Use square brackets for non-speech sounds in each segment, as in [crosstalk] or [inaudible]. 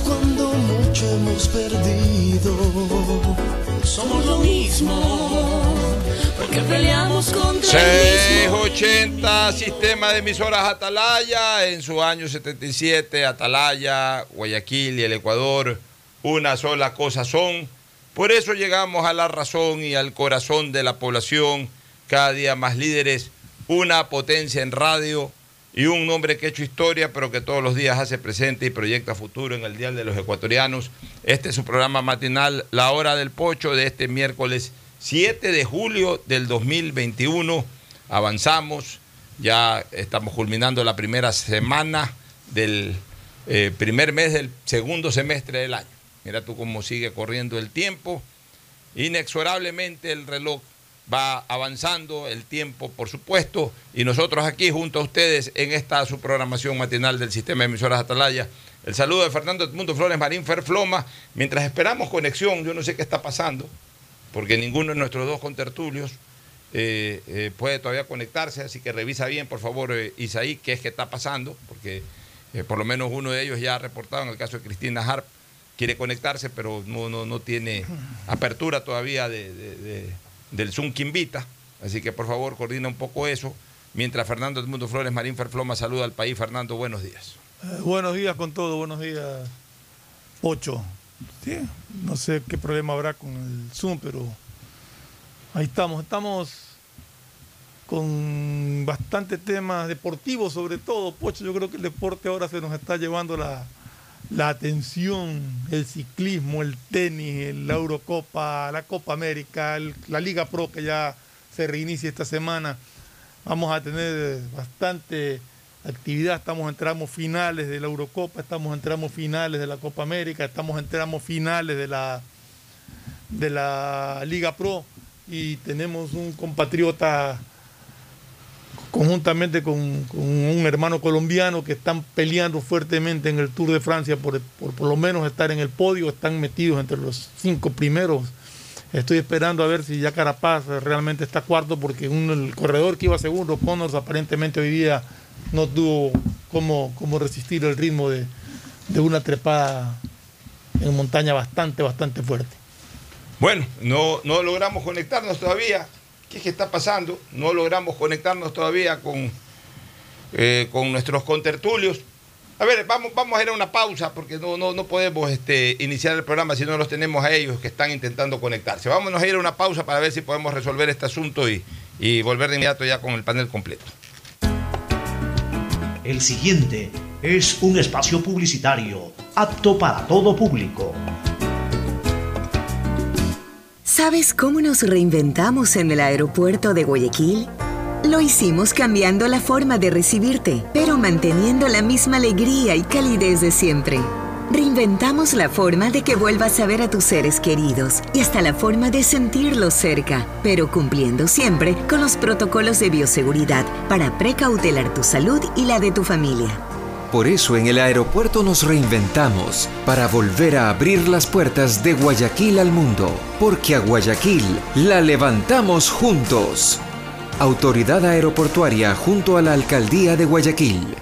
Cuando mucho hemos perdido. Somos lo mismo, porque peleamos contra el mismo. 680 Sistema de Emisoras Atalaya, en su año 77, Atalaya, Guayaquil y el Ecuador, una sola cosa son. Por eso llegamos a la razón y al corazón de la población, cada día más líderes, una potencia en radio y un hombre que ha hecho historia, pero que todos los días hace presente y proyecta futuro en el Dial de los Ecuatorianos. Este es su programa matinal, La Hora del Pocho, de este miércoles 7 de julio del 2021. Avanzamos, ya estamos culminando la primera semana del eh, primer mes del segundo semestre del año. Mira tú cómo sigue corriendo el tiempo. Inexorablemente el reloj va avanzando el tiempo, por supuesto, y nosotros aquí junto a ustedes en esta su programación matinal del sistema de emisoras Atalaya. El saludo de Fernando Edmundo Flores Marín Ferfloma. Mientras esperamos conexión, yo no sé qué está pasando, porque ninguno de nuestros dos contertulios eh, eh, puede todavía conectarse, así que revisa bien, por favor, eh, Isaí, qué es que está pasando, porque por lo menos uno de ellos ya ha reportado en el caso de Cristina Harp, quiere conectarse, pero no, no, no tiene apertura todavía de, del Zoom que invita. Así que por favor coordina un poco eso. Mientras Fernando Edmundo Flores Marín Ferfloma saluda al país. Fernando, buenos días. Eh, buenos días con todo, buenos días, Ocho. Sí, no sé qué problema habrá con el Zoom, pero ahí estamos. Estamos con bastantes temas deportivos, sobre todo, Pocho. Yo creo que el deporte ahora se nos está llevando la, la atención, el ciclismo, el tenis, la Eurocopa, la Copa América, la Liga Pro que ya se reinicia esta semana. Vamos a tener bastante actividad, estamos en tramos finales de la Eurocopa, estamos en tramos finales de la Copa América, estamos en tramos finales de la, de la Liga Pro y tenemos un compatriota conjuntamente con, un hermano colombiano que están peleando fuertemente en el Tour de Francia por, por por lo menos estar en el podio, están metidos entre los cinco primeros. Estoy esperando a ver si ya Carapaz realmente está cuarto porque un- el corredor que iba segundo, Connors, aparentemente hoy día no tuvo cómo, cómo resistir el ritmo de, de una trepada en montaña bastante, bastante fuerte. Bueno, no, no logramos conectarnos todavía. ¿Qué que está pasando? No logramos conectarnos todavía con, eh, con nuestros contertulios. A ver, vamos, vamos a ir a una pausa porque no, no, no podemos este, iniciar el programa si no los tenemos a ellos que están intentando conectarse. Vámonos a ir a una pausa para ver si podemos resolver este asunto y, y volver de inmediato ya con el panel completo. El siguiente es un espacio publicitario apto para todo público. ¿Sabes cómo nos reinventamos en el aeropuerto de Guayaquil? Lo hicimos cambiando la forma de recibirte, pero manteniendo la misma alegría y calidez de siempre. Reinventamos la forma de que vuelvas a ver a tus seres queridos y hasta la forma de sentirlos cerca, pero cumpliendo siempre con los protocolos de bioseguridad para precautelar tu salud y la de tu familia. Por eso en el aeropuerto nos reinventamos para volver a abrir las puertas de Guayaquil al mundo, porque a Guayaquil la levantamos juntos. Autoridad Aeroportuaria junto a la Alcaldía de Guayaquil.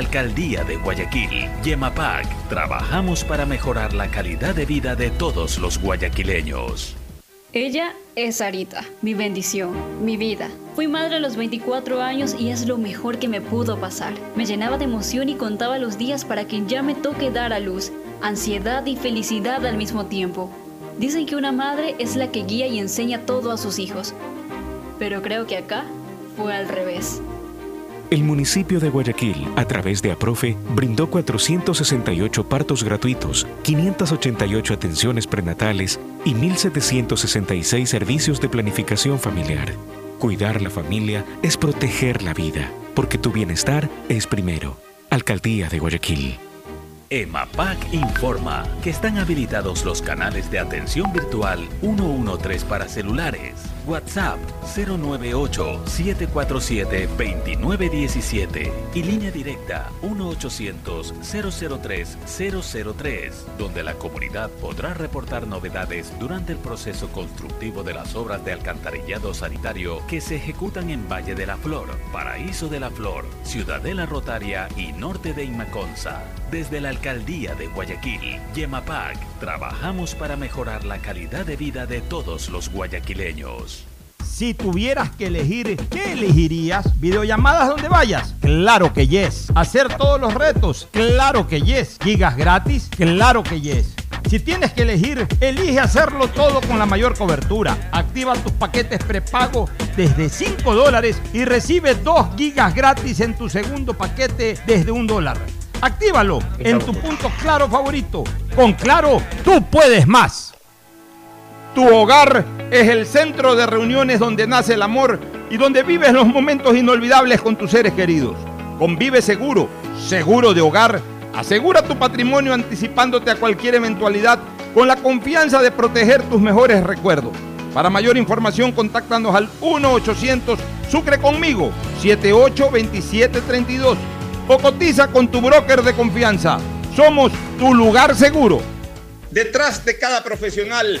Alcaldía de Guayaquil, Yemapac, trabajamos para mejorar la calidad de vida de todos los guayaquileños. Ella es Sarita, mi bendición, mi vida. Fui madre a los 24 años y es lo mejor que me pudo pasar. Me llenaba de emoción y contaba los días para que ya me toque dar a luz, ansiedad y felicidad al mismo tiempo. Dicen que una madre es la que guía y enseña todo a sus hijos, pero creo que acá fue al revés. El municipio de Guayaquil, a través de APROFE, brindó 468 partos gratuitos, 588 atenciones prenatales y 1.766 servicios de planificación familiar. Cuidar la familia es proteger la vida, porque tu bienestar es primero. Alcaldía de Guayaquil. EMAPAC informa que están habilitados los canales de atención virtual 113 para celulares, WhatsApp 098-747-2917 y línea directa 1-800-003-003, donde la comunidad podrá reportar novedades durante el proceso constructivo de las obras de alcantarillado sanitario que se ejecutan en Valle de la Flor, Paraíso de la Flor, Ciudadela Rotaria y Norte de Inmaconza. Desde la Alcaldía de Guayaquil, Yemapac, trabajamos para mejorar la calidad de vida de todos los guayaquileños. Si tuvieras que elegir, ¿qué elegirías? ¿Videollamadas donde vayas? Claro que yes. ¿Hacer todos los retos? Claro que yes. ¿Gigas gratis? Claro que yes. Si tienes que elegir, elige hacerlo todo con la mayor cobertura. Activa tus paquetes prepago desde 5 dólares y recibe 2 gigas gratis en tu segundo paquete desde un dólar. Actívalo en tu punto claro favorito. Con Claro, tú puedes más. Tu hogar es el centro de reuniones donde nace el amor y donde vives los momentos inolvidables con tus seres queridos. Convive seguro, seguro de hogar. Asegura tu patrimonio anticipándote a cualquier eventualidad con la confianza de proteger tus mejores recuerdos. Para mayor información, contáctanos al 1-800 Sucre conmigo 782732 o cotiza con tu broker de confianza. Somos tu lugar seguro. Detrás de cada profesional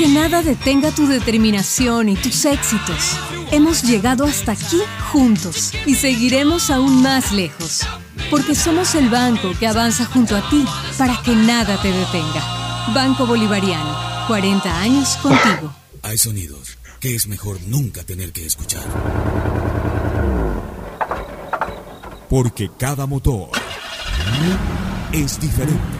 Que nada detenga tu determinación y tus éxitos. Hemos llegado hasta aquí juntos y seguiremos aún más lejos. Porque somos el banco que avanza junto a ti para que nada te detenga. Banco Bolivariano, 40 años contigo. Hay sonidos que es mejor nunca tener que escuchar. Porque cada motor es diferente.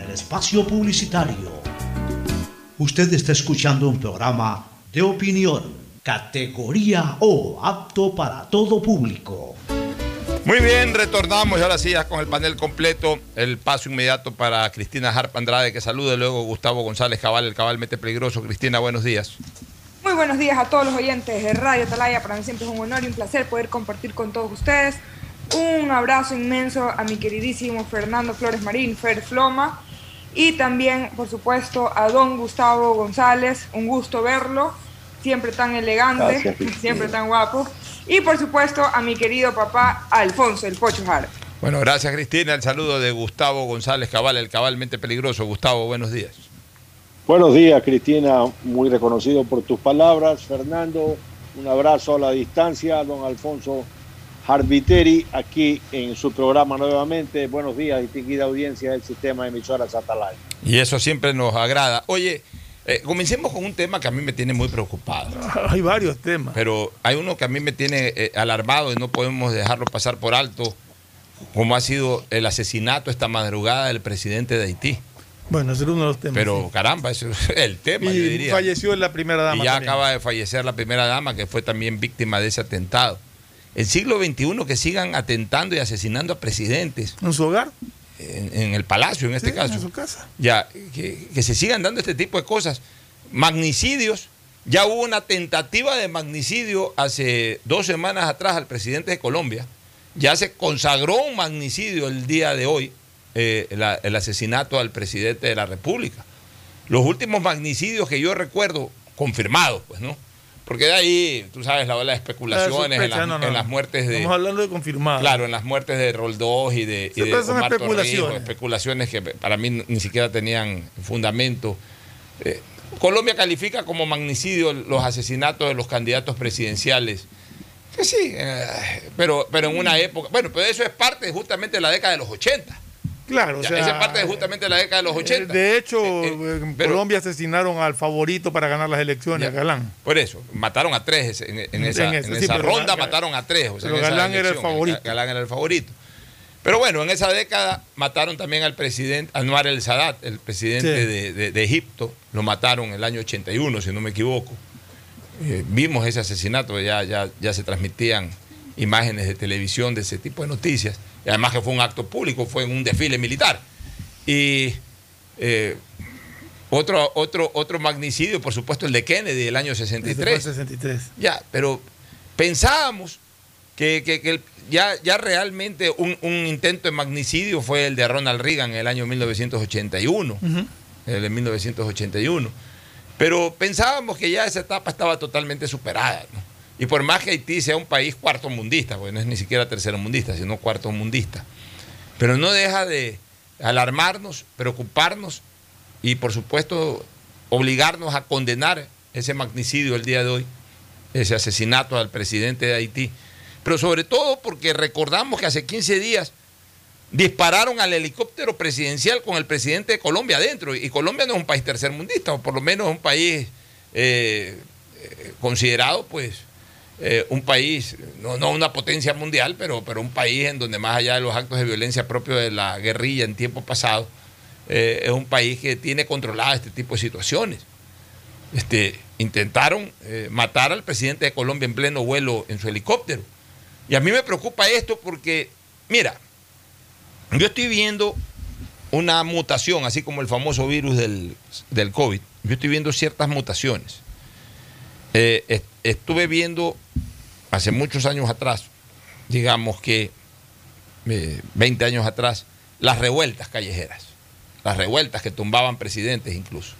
espacio publicitario. Usted está escuchando un programa de opinión, categoría O, apto para todo público. Muy bien, retornamos y ahora sí ya con el panel completo. El paso inmediato para Cristina Harp Andrade, que salude luego Gustavo González Cabal, el Cabal Mete Peligroso. Cristina, buenos días. Muy buenos días a todos los oyentes de Radio Talaya. Para mí siempre es un honor y un placer poder compartir con todos ustedes. Un abrazo inmenso a mi queridísimo Fernando Flores Marín, Fer Floma. Y también, por supuesto, a don Gustavo González. Un gusto verlo. Siempre tan elegante, Gracias, siempre tan guapo. Y por supuesto, a mi querido papá Alfonso, el Pocho Jara. Bueno, gracias Cristina. El saludo de Gustavo González Cabal, el Cabal Mente Peligroso. Gustavo, buenos días. Buenos días, Cristina, muy reconocido por tus palabras. Fernando, un abrazo a la distancia. Don Alfonso Harbiteri, aquí en su programa nuevamente. Buenos días, distinguida audiencia del sistema de emisoras Atalaya. Y eso siempre nos agrada. Oye, eh, comencemos con un tema que a mí me tiene muy preocupado. [laughs] Hay varios temas. Pero hay uno que a mí me tiene eh, alarmado y no podemos dejarlo pasar por alto, como ha sido el asesinato esta madrugada del presidente de Haití. Bueno, ese es uno de los temas. Pero sí. caramba, ese es [laughs] el tema, Y yo diría. falleció la primera dama. Y ya también. acaba de fallecer la primera dama, que fue también víctima de ese atentado. El siglo XXI que sigan atentando y asesinando a presidentes. ¿En su hogar? En, en el palacio, en este Sí, caso. En su casa. Ya, que, que se sigan dando este tipo de cosas. Magnicidios. Ya hubo una tentativa de magnicidio hace dos semanas atrás al presidente de Colombia. Ya se consagró un magnicidio el día de hoy, eh, la- el asesinato al presidente de la República. Los últimos magnicidios que yo recuerdo, confirmados, pues, ¿no? Porque de ahí, tú sabes, la ola de especulaciones en, sospecha, las- no, no, en las muertes de. Estamos hablando de confirmado. Claro, en las muertes de Roldós y de, y de Omar Torrijos, especulaciones. especulaciones que para mí ni siquiera tenían fundamento. Eh, Colombia califica como magnicidio los asesinatos de los candidatos presidenciales. Que sí, eh, pero, pero en una época. Bueno, pero eso es parte justamente de la década de los 80. Claro, o sea, esa es parte de justamente de la década de los 80. De hecho, en pero- Colombia asesinaron al favorito para ganar las elecciones, Ya. Galán. Por eso, mataron a tres en, en esa, En en sí, ronda, Galán- mataron a tres. o sea, pero en Galán era el favorito. Galán era el favorito. Pero bueno, en esa década mataron también al presidente Anwar el Sadat, el presidente Sí. de, de- de Egipto. Lo mataron en el año 81, si no me equivoco. Eh, vimos ese asesinato, ya, ya, ya se transmitían imágenes de televisión de ese tipo de noticias. Y además que fue un acto público, fue en un desfile militar. Y eh, otro, otro, otro magnicidio, por supuesto, el de Kennedy del año Ese fue 63. el 63. Ya, pero pensábamos que, que- que el- ya, ya realmente un, un intento de magnicidio fue el de Ronald Reagan en el año 1981. Ujú. El de 1981. Pero pensábamos que ya esa etapa estaba totalmente superada. ¿no? Y por más que Haití sea un país cuarto mundista, porque no es ni siquiera tercero mundista, sino cuarto mundista, pero no deja de alarmarnos, preocuparnos y por supuesto obligarnos a condenar ese magnicidio el día de hoy, ese asesinato al presidente de Haití. Pero sobre todo porque recordamos que hace 15 días dispararon al helicóptero presidencial con el presidente de Colombia adentro. Y Colombia no es un país tercermundista, o por lo menos es un país eh, eh, considerado, pues, eh, un país, no, no una potencia mundial, pero, pero un país en donde más allá de los actos de violencia propios de la guerrilla en tiempo pasado, eh, es un país que tiene controlada este tipo de situaciones. Este, intentaron eh, matar al presidente de Colombia en pleno vuelo en su helicóptero. Y a mí me preocupa esto porque, mira, yo estoy viendo una mutación, así como el famoso virus del, del COVID. Yo estoy viendo ciertas mutaciones. Eh, est- estuve viendo hace muchos años atrás, digamos que eh, 20 años atrás, las revueltas callejeras, las revueltas que tumbaban presidentes incluso.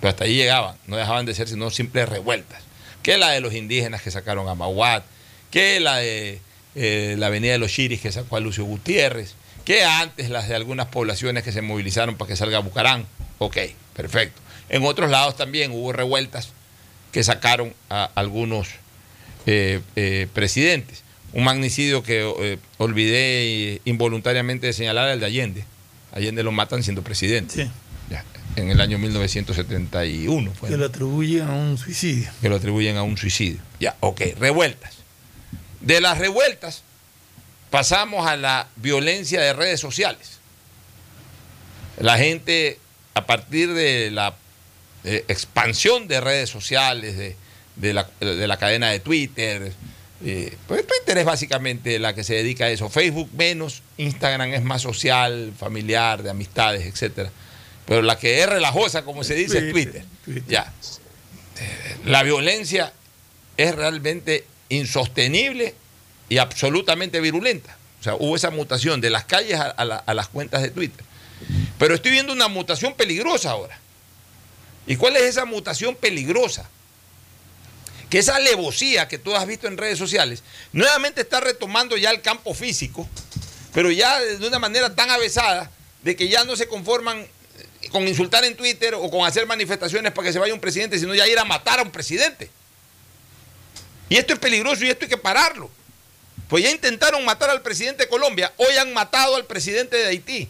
Pero hasta ahí llegaban, no dejaban de ser sino simples revueltas. Que la de los indígenas que sacaron a Mahuat, que la de eh, la avenida de los Chiris que sacó a Lucio Gutiérrez, que antes las de algunas poblaciones que se movilizaron para que salga Bucarán. Ok, perfecto. En otros lados también hubo revueltas que sacaron a algunos eh, eh, presidentes. Un magnicidio que eh, olvidé involuntariamente de señalar el de Allende. Allende lo matan siendo presidente. Ya, en el año 1971 fue. Que lo atribuyen a un suicidio. que lo atribuyen a un suicidio. Ya, ok, revueltas. De las revueltas pasamos a la violencia de redes sociales. La gente, a partir de la eh, expansión de redes sociales, de, de la, de la cadena de Twitter, eh, pues Twitter es básicamente la que se dedica a eso. Facebook menos, Instagram es más social, familiar, de amistades, etcétera. Pero la que es relajosa, como se dice, es Twitter. Ya. Eh, La violencia es realmente insostenible y absolutamente virulenta. O sea, hubo esa mutación de las calles a, a la- a las cuentas de Twitter. Pero estoy viendo una mutación peligrosa ahora. ¿Y cuál es esa mutación peligrosa? Que esa alevosía que tú has visto en redes sociales nuevamente está retomando ya el campo físico, pero ya de una manera tan avesada de que ya no se conforman eh, con insultar en Twitter o con hacer manifestaciones para que se vaya un presidente, sino ya ir a matar a un presidente. Y esto es peligroso y esto hay que pararlo. Pues ya intentaron matar al presidente de Colombia, hoy han matado al presidente de Haití.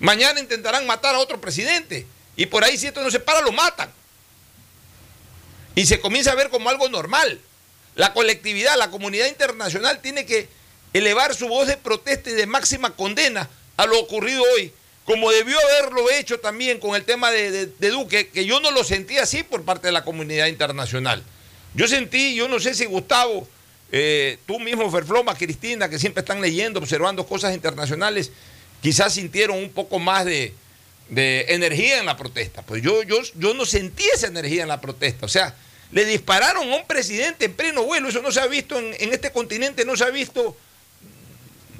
Mañana intentarán matar a otro presidente. Y por ahí si esto no se para, lo matan. Y se comienza a ver como algo normal. La colectividad, la comunidad internacional tiene que elevar su voz de protesta y de máxima condena a lo ocurrido hoy, como debió haberlo hecho también con el tema de, de- Duque, que yo no lo sentí así por parte de la comunidad internacional. Yo sentí, yo no sé si Gustavo, eh, tú mismo, Ferfloma, Cristina, que siempre están leyendo, observando cosas internacionales, quizás sintieron un poco más de, de energía en la protesta. Pues yo, yo, yo no sentí esa energía en la protesta. O sea, le dispararon a un presidente en pleno vuelo. Eso no se ha visto en, en este continente, no se ha visto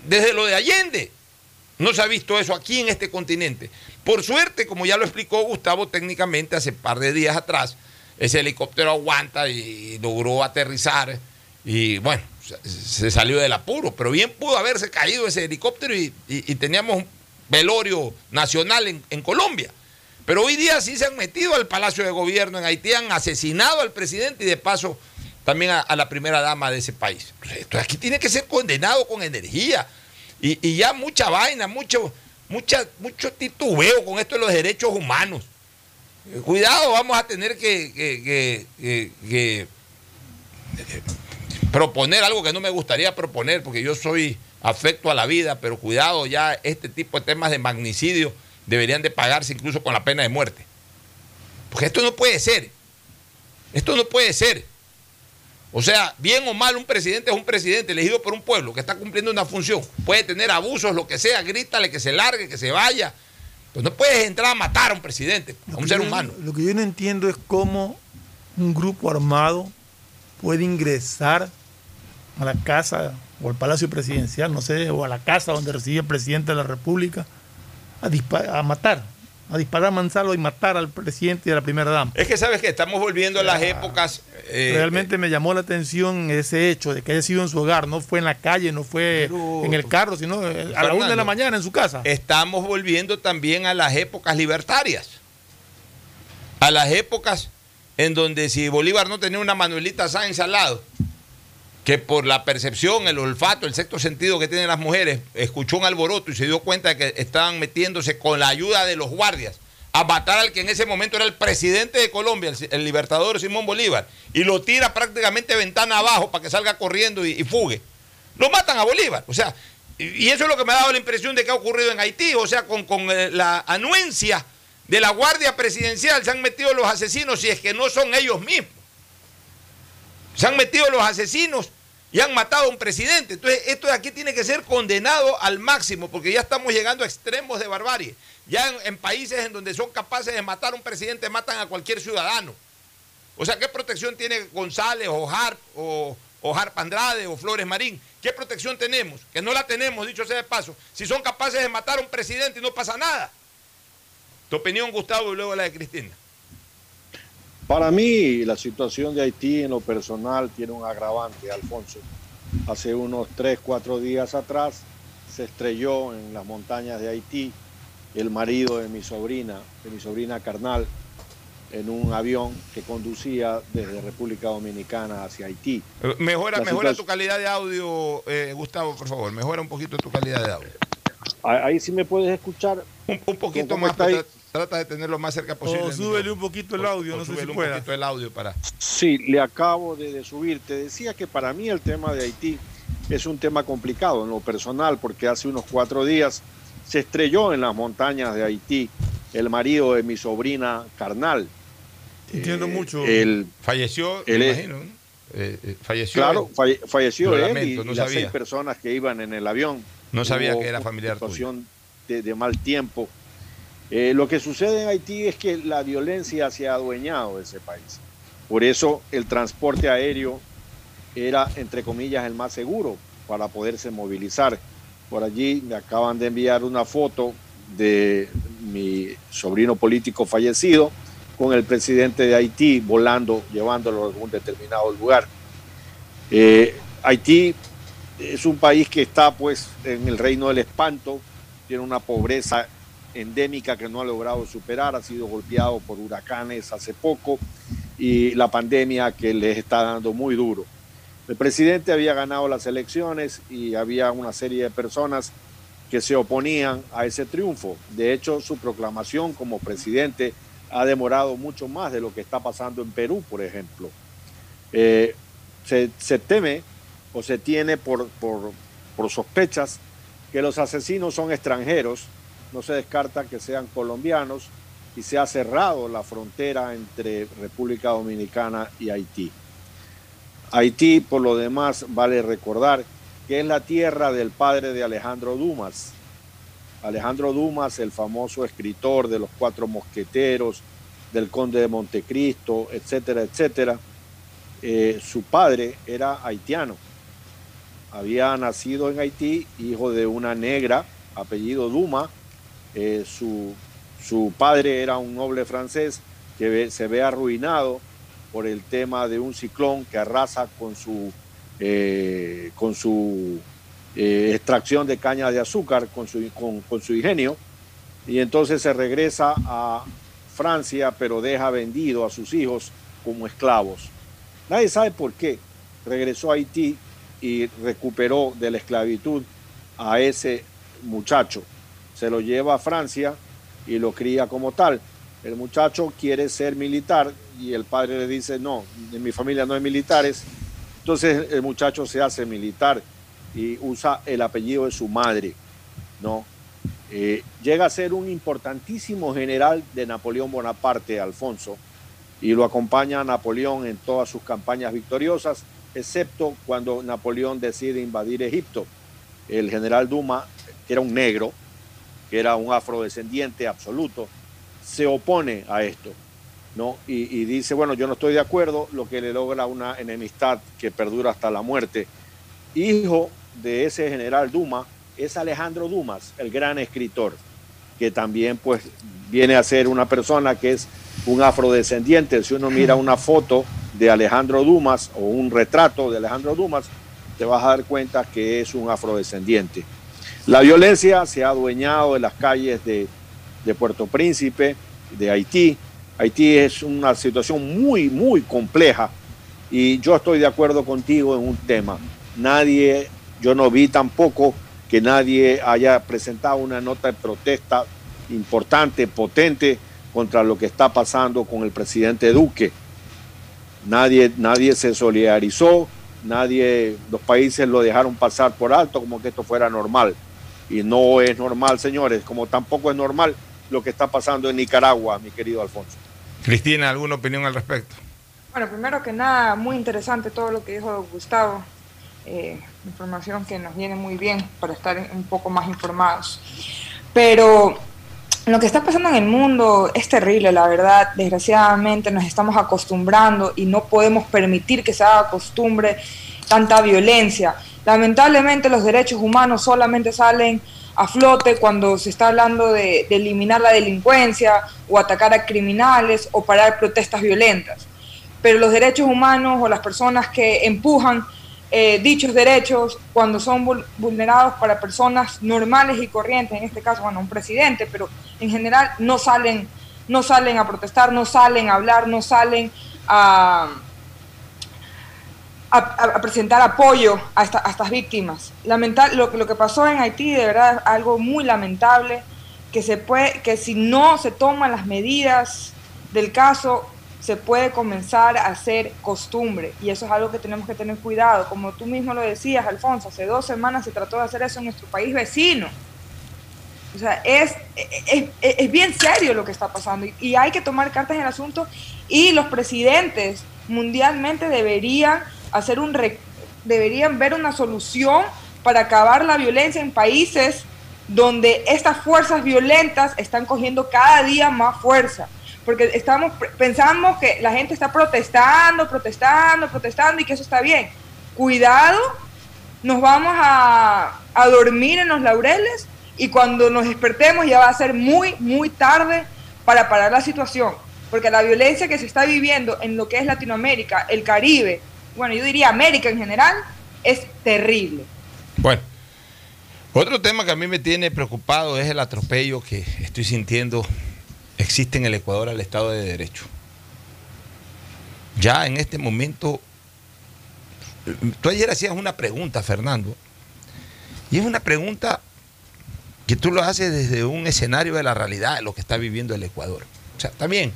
desde lo de Allende. No se ha visto eso aquí en este continente. Por suerte, como ya lo explicó Gustavo técnicamente hace par de días atrás, ese helicóptero aguanta y logró aterrizar y bueno, se- salió del apuro, pero bien pudo haberse caído ese helicóptero y, teníamos un velorio nacional en, Colombia. Pero hoy día sí se han metido al Palacio de Gobierno en Haití, han asesinado al presidente y de paso también a, la primera dama de ese país. Esto aquí tiene que ser condenado con energía. Y, ya mucha vaina, mucho, mucha, mucho titubeo con esto de los derechos humanos. Eh, Cuidado, vamos a tener que, que, eh, proponer algo que no me gustaría proponer, porque yo soy afecto a la vida, pero cuidado, ya este tipo de temas de magnicidio deberían de pagarse incluso con la pena de muerte. Porque esto no puede ser. Esto no puede ser. O sea, bien o mal, un presidente es un presidente elegido por un pueblo que está cumpliendo una función. Puede tener abusos, lo que sea, grítale que se largue, que se vaya. Pues no puedes entrar a matar a un presidente, a un ser yo- humano. Lo que yo no entiendo es cómo un grupo armado puede ingresar a la casa o al palacio presidencial, no sé, o a la casa donde reside el presidente de la República, a, a matar, a disparar a mansalva y matar al presidente y a la primera dama. Es que sabes que estamos volviendo a las épocas. eh, Realmente me llamó la atención ese hecho de que haya sido en su hogar, no fue en la calle, no fue en el carro, sino eh, a la una de la mañana en su casa. Estamos volviendo también a las épocas libertarias. A las épocas en donde si Bolívar no tenía una Manuelita Sáenz al lado, que por la percepción, el olfato, el sexto sentido que tienen las mujeres, escuchó un alboroto y se dio cuenta de que estaban metiéndose con la ayuda de los guardias a matar al que en ese momento era el presidente de Colombia, el, libertador Simón Bolívar, y lo tira prácticamente ventana abajo para que salga corriendo y, y fugue. Lo matan a Bolívar. O sea, y, y eso es lo que me ha dado la impresión de que ha ocurrido en Haití. O sea, con, con, eh, la anuencia de la Guardia Presidencial se han metido los asesinos, si es que no son ellos mismos. Se han metido los asesinos y han matado a un presidente. Entonces, esto de aquí tiene que ser condenado al máximo, porque ya estamos llegando a extremos de barbarie. Ya en, países en donde son capaces de matar a un presidente, matan a cualquier ciudadano. O sea, ¿qué protección tiene González o Harp o, o Harp Andrade o Flores Marín? ¿Qué protección tenemos? Que no la tenemos, dicho sea de paso. Si son capaces de matar a un presidente y no pasa nada. Tu opinión, Gustavo, y luego la de Cristina. Para mí, la situación de Haití en lo personal tiene un agravante, Alfonso. Hace unos 3, 4 días atrás se estrelló en las montañas de Haití el marido de mi sobrina, de mi sobrina carnal, en un avión que conducía desde República Dominicana hacia Haití. Eh, Mejora, La mejora situación- tu calidad de audio, eh, Gustavo, por favor. Mejora un poquito tu calidad de audio. Ahí sí me puedes escuchar. Un, un poquito ¿Cómo más, está ahí? Trata de tenerlo más cerca posible. O súbele un poquito el audio, o no sé súbele si un pueda. poquito el audio para... Sí, le acabo de, de subir. Te decía que para mí el tema de Haití es un tema complicado en lo personal, porque hace unos cuatro días se estrelló en las montañas de Haití el marido de mi sobrina carnal. Entiendo mucho. El, Falleció, él imagino, ¿no? Eh, eh, falleció. claro, él. falle- falleció él lamento, y, no y las sabía. seis personas que iban en el avión. No sabía Hubo que era familiar tuyo. situación de, de mal tiempo. Eh, lo que sucede en Haití es que la violencia se ha adueñado de ese país. Por eso el transporte aéreo era, entre comillas, el más seguro para poderse movilizar. Por allí me acaban de enviar una foto de mi sobrino político fallecido con el presidente de Haití volando, llevándolo a algún determinado lugar. Eh, Haití es un país que está pues en el reino del espanto, tiene una pobreza endémica que no ha logrado superar, ha sido golpeado por huracanes hace poco y la pandemia que les está dando muy duro. El presidente había ganado las elecciones y había una serie de personas que se oponían a ese triunfo. De hecho, su proclamación como presidente ha demorado mucho más de lo que está pasando en Perú, por ejemplo. Eh, se, teme o se tiene por, por sospechas que los asesinos son extranjeros, no se descarta que sean colombianos y se ha cerrado la frontera entre República Dominicana y Haití. Haití, por lo demás, vale recordar que es la tierra del padre de Alejandro Dumas. Alejandro Dumas, el famoso escritor de los Cuatro Mosqueteros, del Conde de Montecristo, etcétera, etcétera, eh, su padre era haitiano. Había nacido en Haití, hijo de una negra, apellido Duma. Eh, su, su padre era un noble francés que se ve arruinado por el tema de un ciclón que arrasa con su, eh, con su eh, extracción de caña de azúcar, con su, con, con su ingenio, y entonces se regresa a Francia, pero deja vendido a sus hijos como esclavos. Nadie sabe por qué regresó a Haití y recuperó de la esclavitud a ese muchacho. Se lo lleva a Francia y lo cría como tal. El muchacho quiere ser militar y el padre le dice, no, en mi familia no hay militares. Entonces el muchacho se hace militar y usa el apellido de su madre, ¿no? Eh, llega a ser un importantísimo general de Napoleón Bonaparte, Alfonso, y lo acompaña a Napoleón en todas sus campañas victoriosas, excepto cuando Napoleón decide invadir Egipto. El general Duma, era un negro, que era un afrodescendiente absoluto, se opone a esto, ¿no? Y, dice, bueno, yo no estoy de acuerdo, lo que le logra una enemistad que perdura hasta la muerte. Hijo de ese general Duma es Alejandro Dumas, el gran escritor, que también pues viene a ser una persona que es un afrodescendiente. Si uno mira una foto de Alejandro Dumas o un retrato de Alejandro Dumas, te vas a dar cuenta que es un afrodescendiente. La violencia se ha adueñado de las calles de, de Puerto Príncipe, de Haití. Haití es una situación muy, muy compleja y yo estoy de acuerdo contigo en un tema. Nadie, yo no vi tampoco que nadie haya presentado una nota de protesta importante, potente contra lo que está pasando con el presidente Duque. Nadie, nadie se solidarizó, nadie, los países lo dejaron pasar por alto como que esto fuera normal. Y no es normal, señores, como tampoco es normal lo que está pasando en Nicaragua, mi querido Alfonso. Cristina, ¿alguna opinión al respecto? Bueno, primero que nada, muy interesante todo lo que dijo Gustavo. Eh, información que nos viene muy bien para estar un poco más informados. Pero lo que está pasando en el mundo es terrible, la verdad. Desgraciadamente nos estamos acostumbrando y no podemos permitir que se haga costumbre tanta violencia. Lamentablemente los derechos humanos solamente salen a flote cuando se está hablando de, eliminar la delincuencia o atacar a criminales o parar protestas violentas. Pero los derechos humanos o las personas que empujan eh, dichos derechos cuando son vul- vulnerados para personas normales y corrientes, en este caso, bueno, un presidente, pero en general no salen, no salen a protestar, no salen a hablar, no salen a, a, presentar apoyo a, esta- a estas víctimas. Lamental, lo, que- lo que pasó en Haití de verdad algo muy lamentable, que, se puede, que si no se toman las medidas del caso, se puede comenzar a hacer costumbre. Y eso es algo que tenemos que tener cuidado. Como tú mismo lo decías, Alfonso, hace dos semanas se trató de hacer eso en nuestro país vecino. O sea, es, es, bien serio lo que está pasando y hay que tomar cartas en el asunto y los presidentes mundialmente deberían hacer un deberían ver una solución para acabar la violencia en países donde estas fuerzas violentas están cogiendo cada día más fuerza. Porque estamos pensamos que la gente está protestando, protestando, protestando y que eso está bien. Cuidado, nos vamos a, a dormir en los laureles y cuando nos despertemos ya va a ser muy, muy tarde para parar la situación. Porque la violencia que se está viviendo en lo que es Latinoamérica, el Caribe, bueno, yo diría América en general, es terrible. Bueno, otro tema que a mí me tiene preocupado es el atropello que estoy sintiendo existe en el Ecuador al Estado de Derecho. Ya en este momento, tú ayer hacías una pregunta, Fernando, y es una pregunta que tú lo haces desde un escenario de la realidad de lo que está viviendo el Ecuador. O sea, también,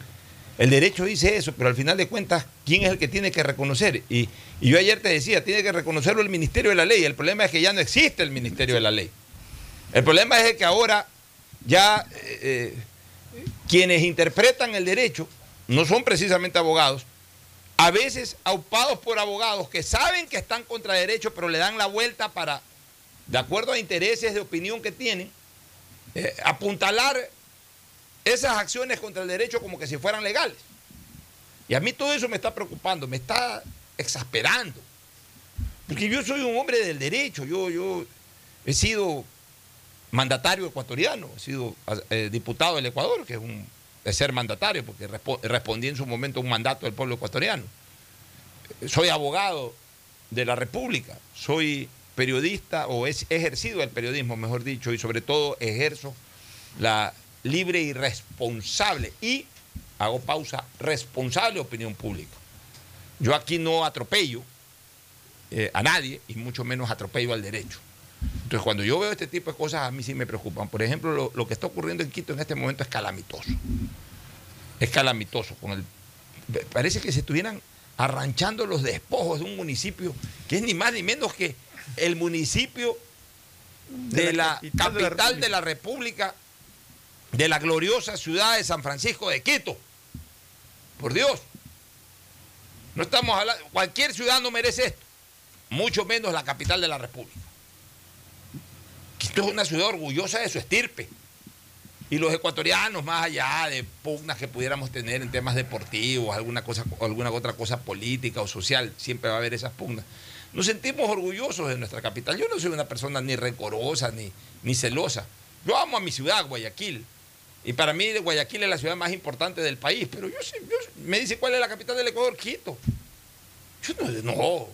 el derecho dice eso, pero al final de cuentas, ¿quién es el que tiene que reconocer? Y, yo ayer te decía, tiene que reconocerlo el Ministerio de la Ley. El problema es que ya no existe el Ministerio de la Ley. El problema es que ahora ya eh, eh, quienes interpretan el derecho no son precisamente abogados, a veces aupados por abogados que saben que están contra derecho, pero le dan la vuelta para, de acuerdo a intereses de opinión que tienen, eh, apuntalar esas acciones contra el derecho como que si fueran legales. Y a mí todo eso me está preocupando, me está exasperando. Porque yo soy un hombre del derecho, yo, yo he sido mandatario ecuatoriano, he sido eh, diputado del Ecuador, que es un ser mandatario, porque respo- respondí en su momento a un mandato del pueblo ecuatoriano. Soy abogado de la República, soy periodista o he ejercido el periodismo, mejor dicho, y sobre todo ejerzo la libre y responsable y, hago pausa, responsable opinión pública. Yo aquí no atropello eh, a nadie y mucho menos atropello al derecho. Entonces, cuando yo veo este tipo de cosas, a mí sí me preocupan. Por ejemplo, lo, lo que está ocurriendo en Quito en este momento es calamitoso. Es calamitoso. Con el, parece que se estuvieran arranchando los despojos de un municipio que es ni más ni menos que el municipio de, la, capital, de la República, de la gloriosa ciudad de San Francisco de Quito. Por Dios. No estamos hablando. Cualquier ciudad no merece esto. Mucho menos la capital de la República. Quito es una ciudad orgullosa de su estirpe. Y los ecuatorianos, más allá de pugnas que pudiéramos tener en temas deportivos, alguna, cosa, alguna otra cosa política o social, siempre va a haber esas pugnas. Nos sentimos orgullosos de nuestra capital. Yo no soy una persona ni rencorosa ni, ni celosa. Yo amo a mi ciudad, Guayaquil. Y para mí Guayaquil es la ciudad más importante del país. Pero yo, yo- me dice cuál es la capital del Ecuador, Quito. Yo no.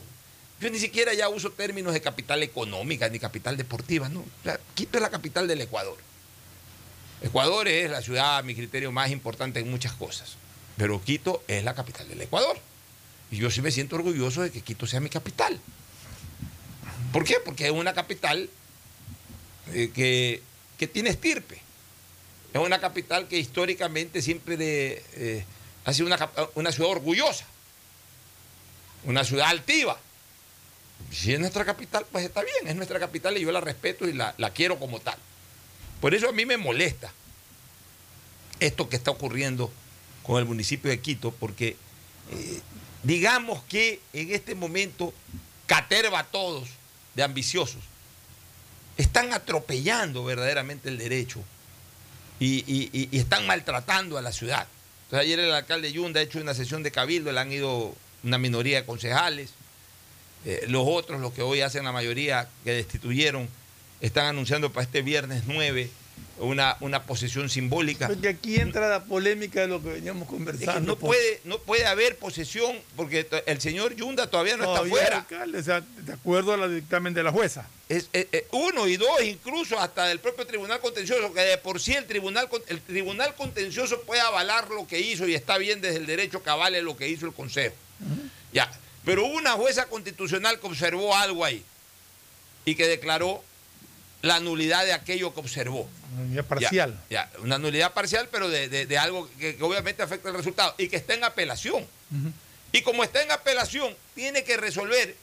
Yo ni siquiera ya uso términos de capital económica ni capital deportiva. No. Quito es la capital del Ecuador. Ecuador es la ciudad, a mi criterio, más importante en muchas cosas. Pero Quito es la capital del Ecuador. Y yo sí me siento orgulloso de que Quito sea mi capital. ¿Por qué? Porque es una capital eh, que, que tiene estirpe. Es una capital que históricamente siempre eh, ha sido una, ciudad orgullosa. Una ciudad altiva. Si es nuestra capital, pues está bien, es nuestra capital y yo la respeto y la, la quiero como tal. Por eso a mí me molesta esto que está ocurriendo con el municipio de Quito, porque eh, digamos que en este momento caterva a todos de ambiciosos están atropellando verdaderamente el derecho y, y- y están maltratando a la ciudad. Entonces, ayer el alcalde Yunda ha hecho una sesión de cabildo, le han ido una minoría de concejales. Eh, los otros, los que hoy hacen la mayoría, que destituyeron, están anunciando para este viernes 9 una, una posesión simbólica. Porque aquí entra la polémica de lo que veníamos Es que conversando. no, Pocho. puede, no puede haber posesión porque el señor Yunda todavía no Todavía está es fuera. alcalde, o sea, de acuerdo al dictamen de la jueza. Es, eh, eh, uno y dos, incluso hasta del propio Tribunal Contencioso, que de por sí el Tribunal, el tribunal Contencioso puede avalar lo que hizo y está bien desde el derecho que avale lo que hizo el Consejo. Ya, pero hubo una jueza constitucional que observó algo ahí y que declaró la nulidad de aquello que observó. Ya parcial. Ya, ya, una nulidad parcial, pero de, de- de algo que, que obviamente afecta el resultado y que está en apelación. Y como está en apelación, tiene que resolver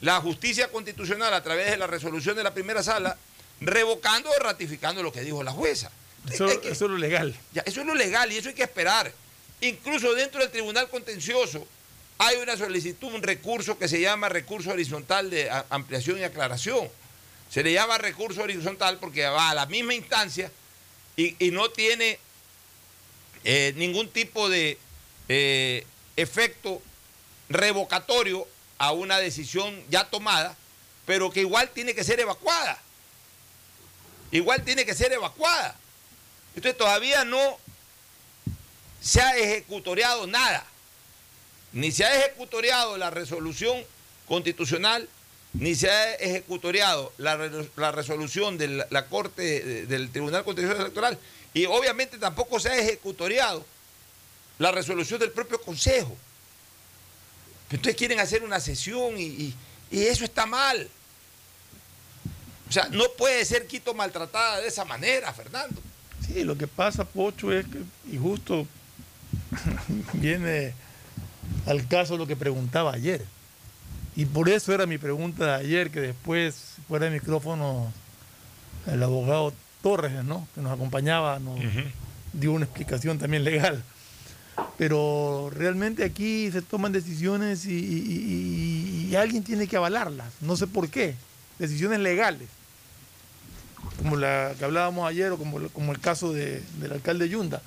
la justicia constitucional a través de la resolución de la primera sala, revocando o ratificando lo que dijo la jueza. Eso, eso es lo legal. Ya, eso es lo legal y eso hay que esperar. Incluso dentro del Tribunal Contencioso hay una solicitud, un recurso que se llama recurso horizontal de ampliación y aclaración. Se le llama recurso horizontal porque va a la misma instancia y, y no tiene eh, ningún tipo de eh, efecto revocatorio a una decisión ya tomada, pero que igual tiene que ser evacuada. Igual tiene que ser evacuada. Entonces todavía no se ha ejecutoriado nada. Ni se ha ejecutoriado la resolución constitucional, ni se ha ejecutoriado la, la resolución de la, Corte de- del Tribunal Constitucional Electoral. Y obviamente tampoco se ha ejecutoriado la resolución del propio Consejo. Entonces quieren hacer una sesión y, y- y eso está mal. O sea, no puede ser Quito maltratada de esa manera, Fernando. Sí, lo que pasa, Pocho, es que, y justo [laughs] viene al caso lo que preguntaba ayer. Y por eso era mi pregunta de ayer, que después, fuera de micrófono, el abogado Torres, ¿no? que nos acompañaba, nos dio una explicación también legal. Pero realmente aquí se toman decisiones y, alguien tiene que avalarlas. No sé por qué. Decisiones legales como la que hablábamos ayer o como, como el caso de- del alcalde Yunda.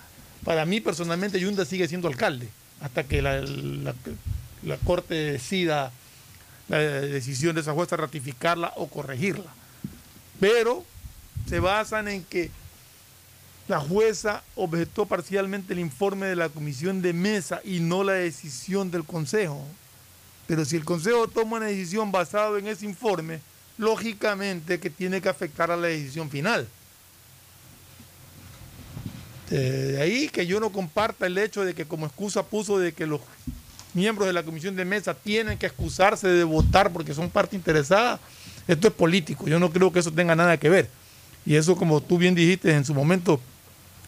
Para mí personalmente Yunda sigue siendo alcalde hasta que la- la Corte decida la decisión de esa jueza ratificarla o corregirla. Pero se basan en que la jueza objetó parcialmente el informe de la comisión de mesa y no la decisión del consejo. Pero si el consejo toma una decisión basada en ese informe, lógicamente que tiene que afectar a la decisión final. Eh, De ahí que yo no comparta el hecho de que como excusa puso de que los miembros de la comisión de mesa tienen que excusarse de votar porque son parte interesada. Esto es político. Yo no creo que eso tenga nada que ver. Y eso, como tú bien dijiste en su momento,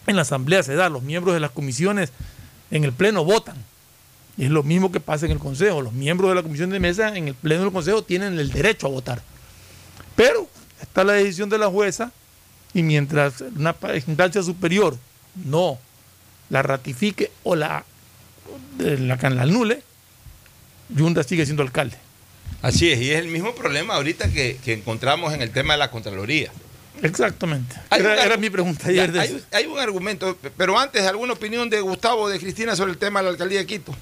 en la asamblea se da. Los miembros de las comisiones en el pleno votan. Y es lo mismo que pasa en el consejo. Los miembros de la comisión de mesa en el pleno del consejo tienen el derecho a votar. Pero está la decisión de la jueza y mientras una instancia superior no la ratifique o la, la, la anule, Yunda sigue siendo alcalde. Así es, y es el mismo problema ahorita que, que encontramos en el tema de la Contraloría. Exactamente. Hay Era, un- era mi pregunta ayer. Ya, de hay, eso. hay un argumento, pero antes, ¿alguna opinión de Gustavo o de Cristina sobre el tema de la alcaldía de Quito?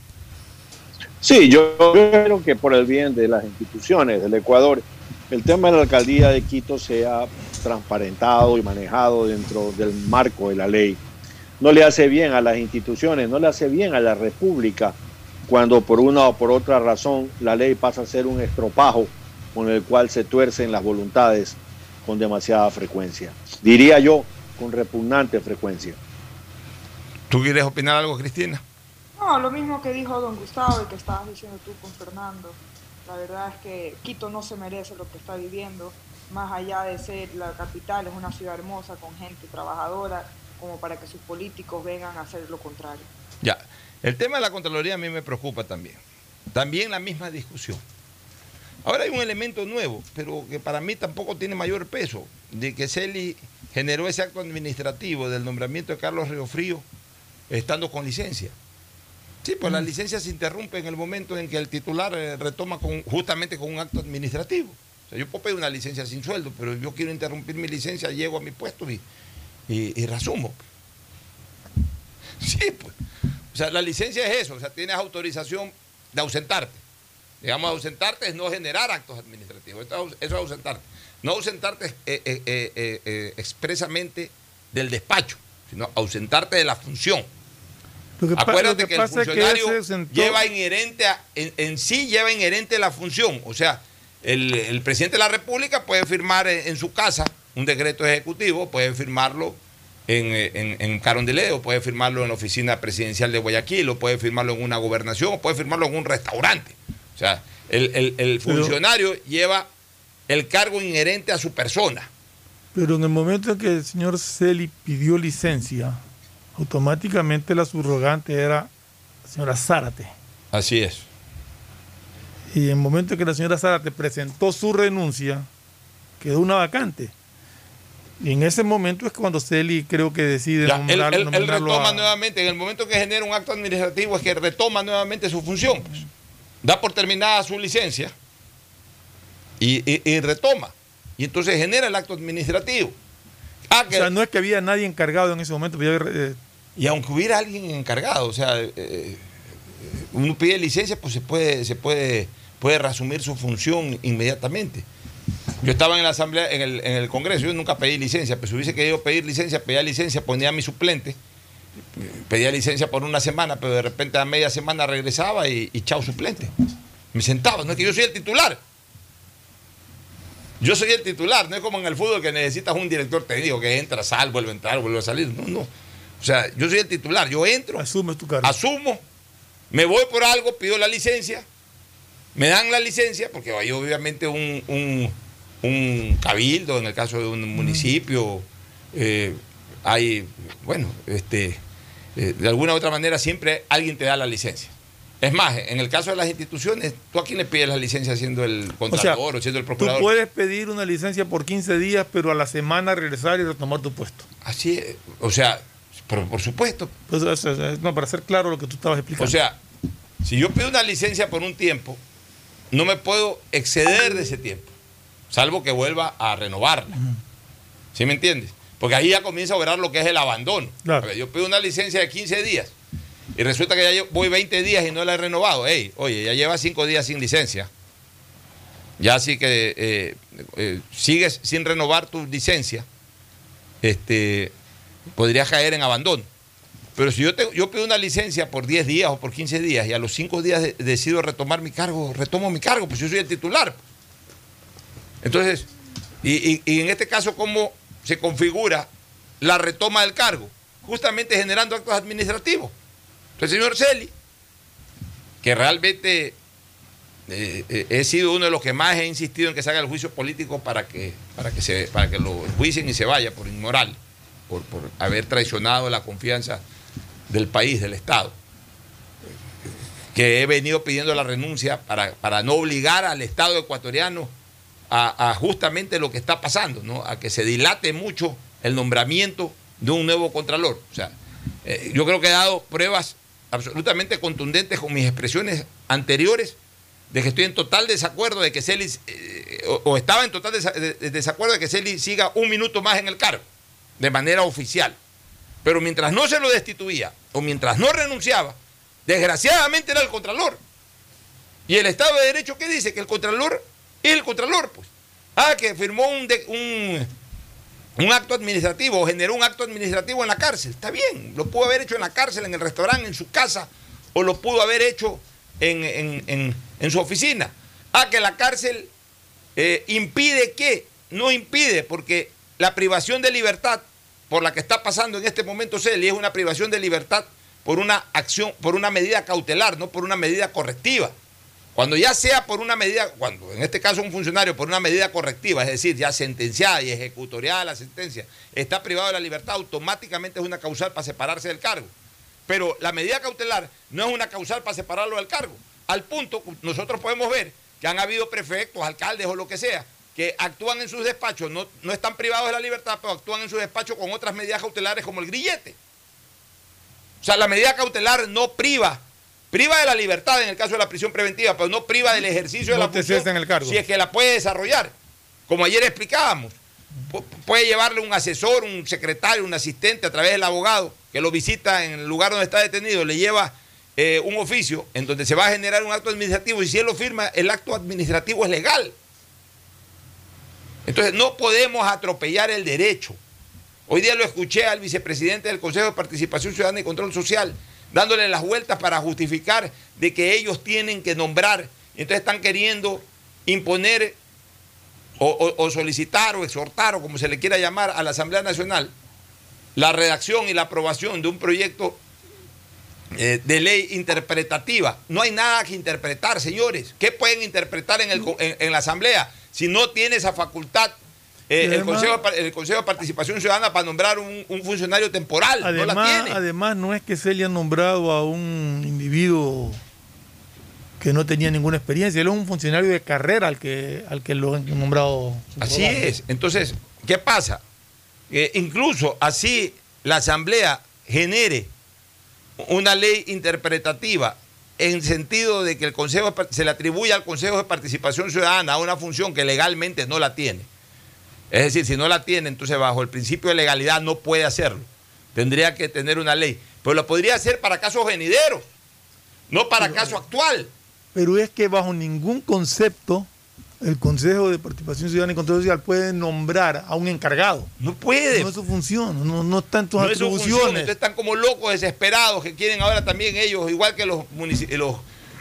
Sí, yo creo que por el bien de las instituciones del Ecuador, el tema de la alcaldía de Quito sea transparentado y manejado dentro del marco de la ley. No le hace bien a las instituciones, no le hace bien a la República cuando por una o por otra razón la ley pasa a ser un estropajo con el cual se tuercen las voluntades con demasiada frecuencia. Diría yo, con repugnante frecuencia. ¿Tú quieres opinar algo, Cristina? No, lo mismo que dijo don Gustavo y que estabas diciendo tú con Fernando. La verdad es que Quito no se merece lo que está viviendo, más allá de ser la capital, es una ciudad hermosa con gente trabajadora, como para que sus políticos vengan a hacer lo contrario. Ya, el tema de la Contraloría a mí me preocupa también. También la misma discusión. Ahora hay un elemento nuevo, pero que para mí tampoco tiene mayor peso, de que Celi generó ese acto administrativo del nombramiento de Carlos Riofrío estando con licencia. Sí, pues la licencia se interrumpe en el momento en que el titular eh, retoma con, justamente con un acto administrativo. O sea, yo puedo pedir una licencia sin sueldo, pero yo quiero interrumpir mi licencia, llego a mi puesto y, y, y reasumo. Sí, pues. O sea, la licencia es eso, o sea, tienes autorización de ausentarte. Digamos, ausentarte es no generar actos administrativos, eso es ausentarte. No ausentarte eh, eh, eh, expresamente del despacho, sino ausentarte de la función. Lo que Acuérdate lo que, que el que funcionario sentó- lleva inherente a- en, en sí lleva inherente la función. O sea, el, el presidente de la República puede firmar en, en su casa un decreto ejecutivo, puede firmarlo en, en, en Carondelet, puede firmarlo en la oficina presidencial de Guayaquil, o puede firmarlo en una gobernación, o puede firmarlo en un restaurante. O sea, el, el- el Pero- funcionario lleva el cargo inherente a su persona. Pero en el momento en que el señor Celi pidió licencia, automáticamente la subrogante era la señora Zárate. Así es. Y en el momento en que la señora Zárate presentó su renuncia, quedó una vacante. Y en ese momento es cuando Celi creo que decide Ya, él, nombrar- él- él nominarlo retoma a- nuevamente, en el momento que genera un acto administrativo es que retoma nuevamente su función. pues. Da por terminada su licencia y, y- y retoma. Y entonces genera el acto administrativo. Ah, O sea, no es que había nadie encargado en ese momento. pero ya, eh, y aunque hubiera alguien encargado, o sea, eh, eh, uno pide licencia, pues se puede, se puede, puede reasumir su función inmediatamente. Yo estaba en la asamblea, en el, en el Congreso, yo nunca pedí licencia, pero si hubiese querido pedir licencia, pedía licencia, ponía a mi suplente, pedía licencia por una semana, pero de repente a media semana regresaba y, y chao suplente. Me sentaba, no es que yo soy el titular. Yo soy el titular, no es como en el fútbol que necesitas un director técnico que entra, sal, vuelve a entrar, vuelve a salir. No, no. O sea, yo soy el titular, yo entro, asumes tu cargo. asumo, me voy por algo, pido la licencia, me dan la licencia, porque hay obviamente un, un- un cabildo, en el caso de un municipio, eh, hay, bueno, este, eh, de alguna u otra manera siempre alguien te da la licencia. Es más, en el caso de las instituciones, ¿tú a quién le pides la licencia siendo el o sea, contralor o siendo el tú procurador? puedes pedir una licencia por 15 días, pero a la semana regresar y retomar tu puesto. Así es, o sea, por, por supuesto. Pues, no, para ser claro lo que tú estabas explicando. O sea, si yo pido una licencia por un tiempo, no me puedo exceder de ese tiempo, salvo que vuelva a renovarla. ¿Sí me entiendes? Porque ahí ya comienza a obrar lo que es el abandono. Yo pido una licencia de 15 días y resulta que ya voy 20 días y no la he renovado. Ey, oye, ya lleva 5 días sin licencia. Ya así que eh, eh, sigues sin renovar tu licencia, este, podrías caer en abandono. Pero si yo, te- yo pido una licencia por 10 días o por 15 días y a los 5 días de- decido retomar mi cargo, retomo mi cargo, pues yo soy el titular. Entonces, y, y- y en este caso, ¿cómo se configura la retoma del cargo? Justamente generando actos administrativos. El señor Celi, que realmente eh, eh, he sido uno de los que más he insistido en que se haga el juicio político para que, para que, se, para que lo enjuicien y se vaya por inmoral, por, por haber traicionado la confianza del país, del Estado. Que he venido pidiendo la renuncia para, para no obligar al Estado ecuatoriano a, justamente lo que está pasando, ¿no? a que se dilate mucho el nombramiento de un nuevo contralor. O sea, eh, yo creo que he dado pruebas absolutamente contundentes con mis expresiones anteriores de que estoy en total desacuerdo de que Celi, eh, o, estaba en total desa- de- de desacuerdo de que Celi siga un minuto más en el cargo, de manera oficial. Pero mientras no se lo destituía o mientras no renunciaba, desgraciadamente era el Contralor. Y el Estado de Derecho, ¿qué dice? Que el Contralor el Contralor, pues. Ah, que firmó un, un, acto administrativo o generó un acto administrativo en la cárcel. Está bien, lo pudo haber hecho en la cárcel, en el restaurante, en su casa, o lo pudo haber hecho en- en su oficina. Ah, que la cárcel eh, impide que, no impide, porque la privación de libertad por la que está pasando en este momento Celi es una privación de libertad por una acción, por una medida cautelar, no por una medida correctiva. Cuando ya sea por una medida, cuando en este caso un funcionario por una medida correctiva, es decir, ya sentenciada y ejecutoriada la sentencia, está privado de la libertad, automáticamente es una causal para separarse del cargo. Pero la medida cautelar no es una causal para separarlo del cargo. Al punto, nosotros podemos ver que han habido prefectos, alcaldes o lo que sea, que actúan en sus despachos, no, no están privados de la libertad, pero actúan en sus despachos con otras medidas cautelares como el grillete. O sea, la medida cautelar no priva, priva de la libertad en el caso de la prisión preventiva, pero no priva del ejercicio de No la función en el cargo. si es que la puede desarrollar. Como ayer explicábamos, pu- puede llevarle un asesor, un secretario, un asistente a través del abogado que lo visita en el lugar donde está detenido, le lleva eh, un oficio en donde se va a generar un acto administrativo y si él lo firma, el acto administrativo es legal. Entonces no podemos atropellar el derecho. Hoy día lo escuché al vicepresidente del Consejo de Participación Ciudadana y Control Social dándole las vueltas para justificar de que ellos tienen que nombrar. Entonces están queriendo imponer o, solicitar o exhortar o como se le quiera llamar a la Asamblea Nacional la redacción y la aprobación de un proyecto eh, de ley interpretativa. No hay nada que interpretar, señores. ¿Qué pueden interpretar en, el en la Asamblea si no tiene esa facultad eh, el, Consejo, el Consejo de Participación Ciudadana para nombrar un, un funcionario temporal? no la Además, tiene. además, no es que se le haya nombrado a un individuo que no tenía ninguna experiencia, él es un funcionario de carrera al que, al que lo han nombrado. Así es. Entonces, ¿qué pasa? Eh, incluso así la Asamblea genere una ley interpretativa en sentido de que el Consejo se le atribuye al Consejo de Participación Ciudadana una función que legalmente no la tiene. Es decir, si no la tiene, entonces bajo el principio de legalidad no puede hacerlo. Tendría que tener una ley. Pero lo podría hacer para casos venideros, no para caso actual. Pero es que bajo ningún concepto el Consejo de Participación Ciudadana y Control Social puede nombrar a un encargado. No puede. No es su función, no, no está en tus No es su función, atribuciones. están como locos, desesperados, que quieren ahora también ellos, igual que los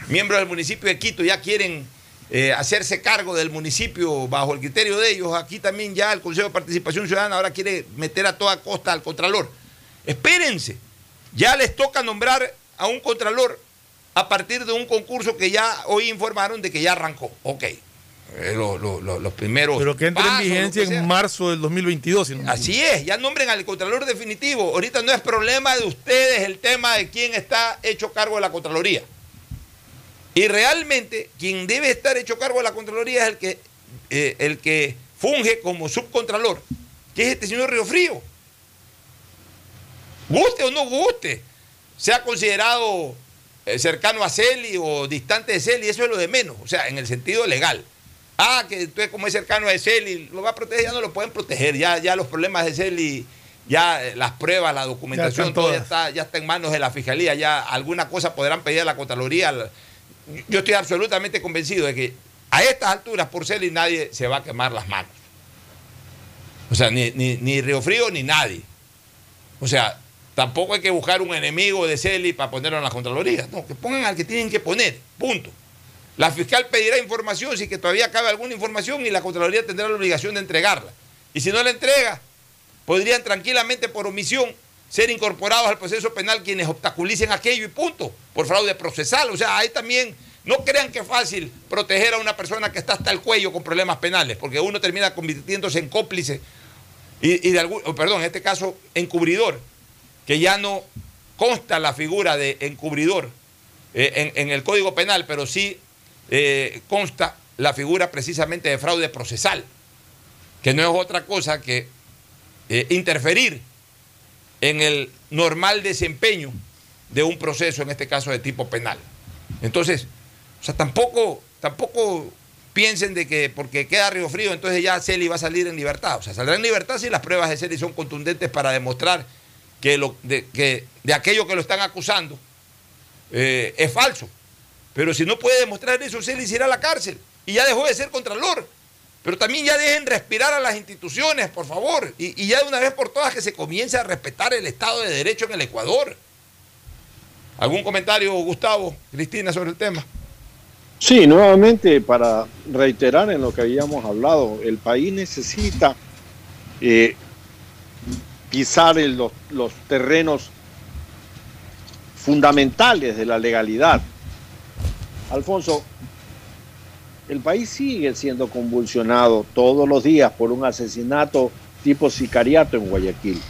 miembros del municipio de Quito, ya quieren eh, hacerse cargo del municipio bajo el criterio de ellos. Aquí también ya el Consejo de Participación Ciudadana ahora quiere meter a toda costa al Contralor. Espérense, ya les toca nombrar a un Contralor a partir de un concurso que ya hoy informaron de que ya arrancó. Ok, eh, lo- lo- lo- los primeros. Pero que entre en pasos, vigencia en marzo del 2022. si no me Así es, ya nombren al Contralor definitivo. Ahorita no es problema de ustedes el tema de quién está hecho cargo de la Contraloría. Y realmente quien debe estar hecho cargo de la Contraloría es el que, eh, el que funge como subcontralor, que es este señor Río Frío. Guste o no guste, sea considerado eh, cercano a Celi o distante de Celi, eso es lo de menos, o sea, en el sentido legal. Ah, que entonces como es cercano a Celi, lo va a proteger, ya no lo pueden proteger, ya, ya los problemas de Celi, ya eh, las pruebas, la documentación, todo ya todas. está, ya está en manos de la Fiscalía, ya alguna cosa podrán pedir a la Contraloría. Yo estoy absolutamente convencido de que a estas alturas por Celi nadie se va a quemar las manos. O sea, ni, ni, ni Río Frío ni nadie. O sea, tampoco hay que buscar un enemigo de Celi para ponerlo en la Contraloría. No, que pongan al que tienen que poner. Punto. La fiscal pedirá información si que todavía cabe alguna información y la Contraloría tendrá la obligación de entregarla. Y si no la entrega, podrían tranquilamente por omisión ser incorporados al proceso penal quienes obstaculicen aquello y punto, por fraude procesal. O sea, ahí también no crean que es fácil proteger a una persona que está hasta el cuello con problemas penales, porque uno termina convirtiéndose en cómplice y, de algún, o perdón, en este caso, encubridor, que ya no consta la figura de encubridor eh, en, en el Código Penal, pero sí eh, consta la figura precisamente de fraude procesal, que no es otra cosa que eh, interferir en el normal desempeño de un proceso, en este caso de tipo penal. Entonces, o sea, tampoco, tampoco piensen de que porque queda Río Frío, entonces ya Celi va a salir en libertad. O sea, saldrá en libertad si las pruebas de Celi son contundentes para demostrar que, lo, de, que de aquello que lo están acusando eh, es falso. Pero si no puede demostrar eso, Celi irá a la cárcel. Y ya dejó de ser contralor. Pero también ya dejen respirar a las instituciones, por favor. Y, ya de una vez por todas que se comience a respetar el Estado de Derecho en el Ecuador. ¿Algún comentario, Gustavo, Cristina, sobre el tema? Sí, nuevamente para reiterar en lo que habíamos hablado, el país necesita eh, pisar los terrenos fundamentales de la legalidad. Alfonso, el país sigue siendo convulsionado todos los días por un asesinato tipo sicariato en Guayaquil.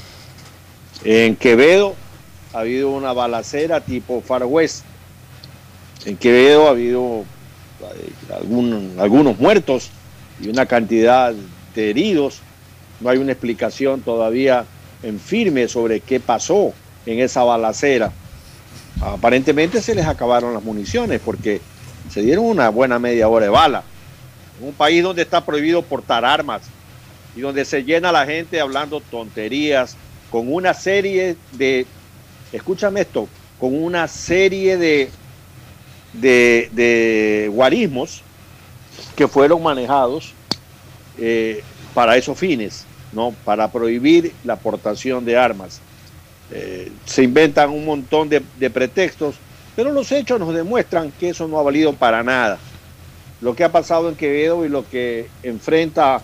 En Quevedo ha habido una balacera tipo Far West. En Quevedo ha habido eh, algunos muertos y una cantidad de heridos. No hay una explicación todavía en firme sobre qué pasó en esa balacera. Aparentemente se les acabaron las municiones porque se dieron una buena media hora de bala. En un país donde está prohibido portar armas, y donde se llena la gente hablando tonterías con una serie de, escúchame esto, con una serie de, de, guarismos que fueron manejados eh, para esos fines, ¿no? Para prohibir la aportación de armas. Eh, se inventan un montón de pretextos, pero los hechos nos demuestran que eso no ha valido para nada. Lo que ha pasado en Quevedo y lo que enfrenta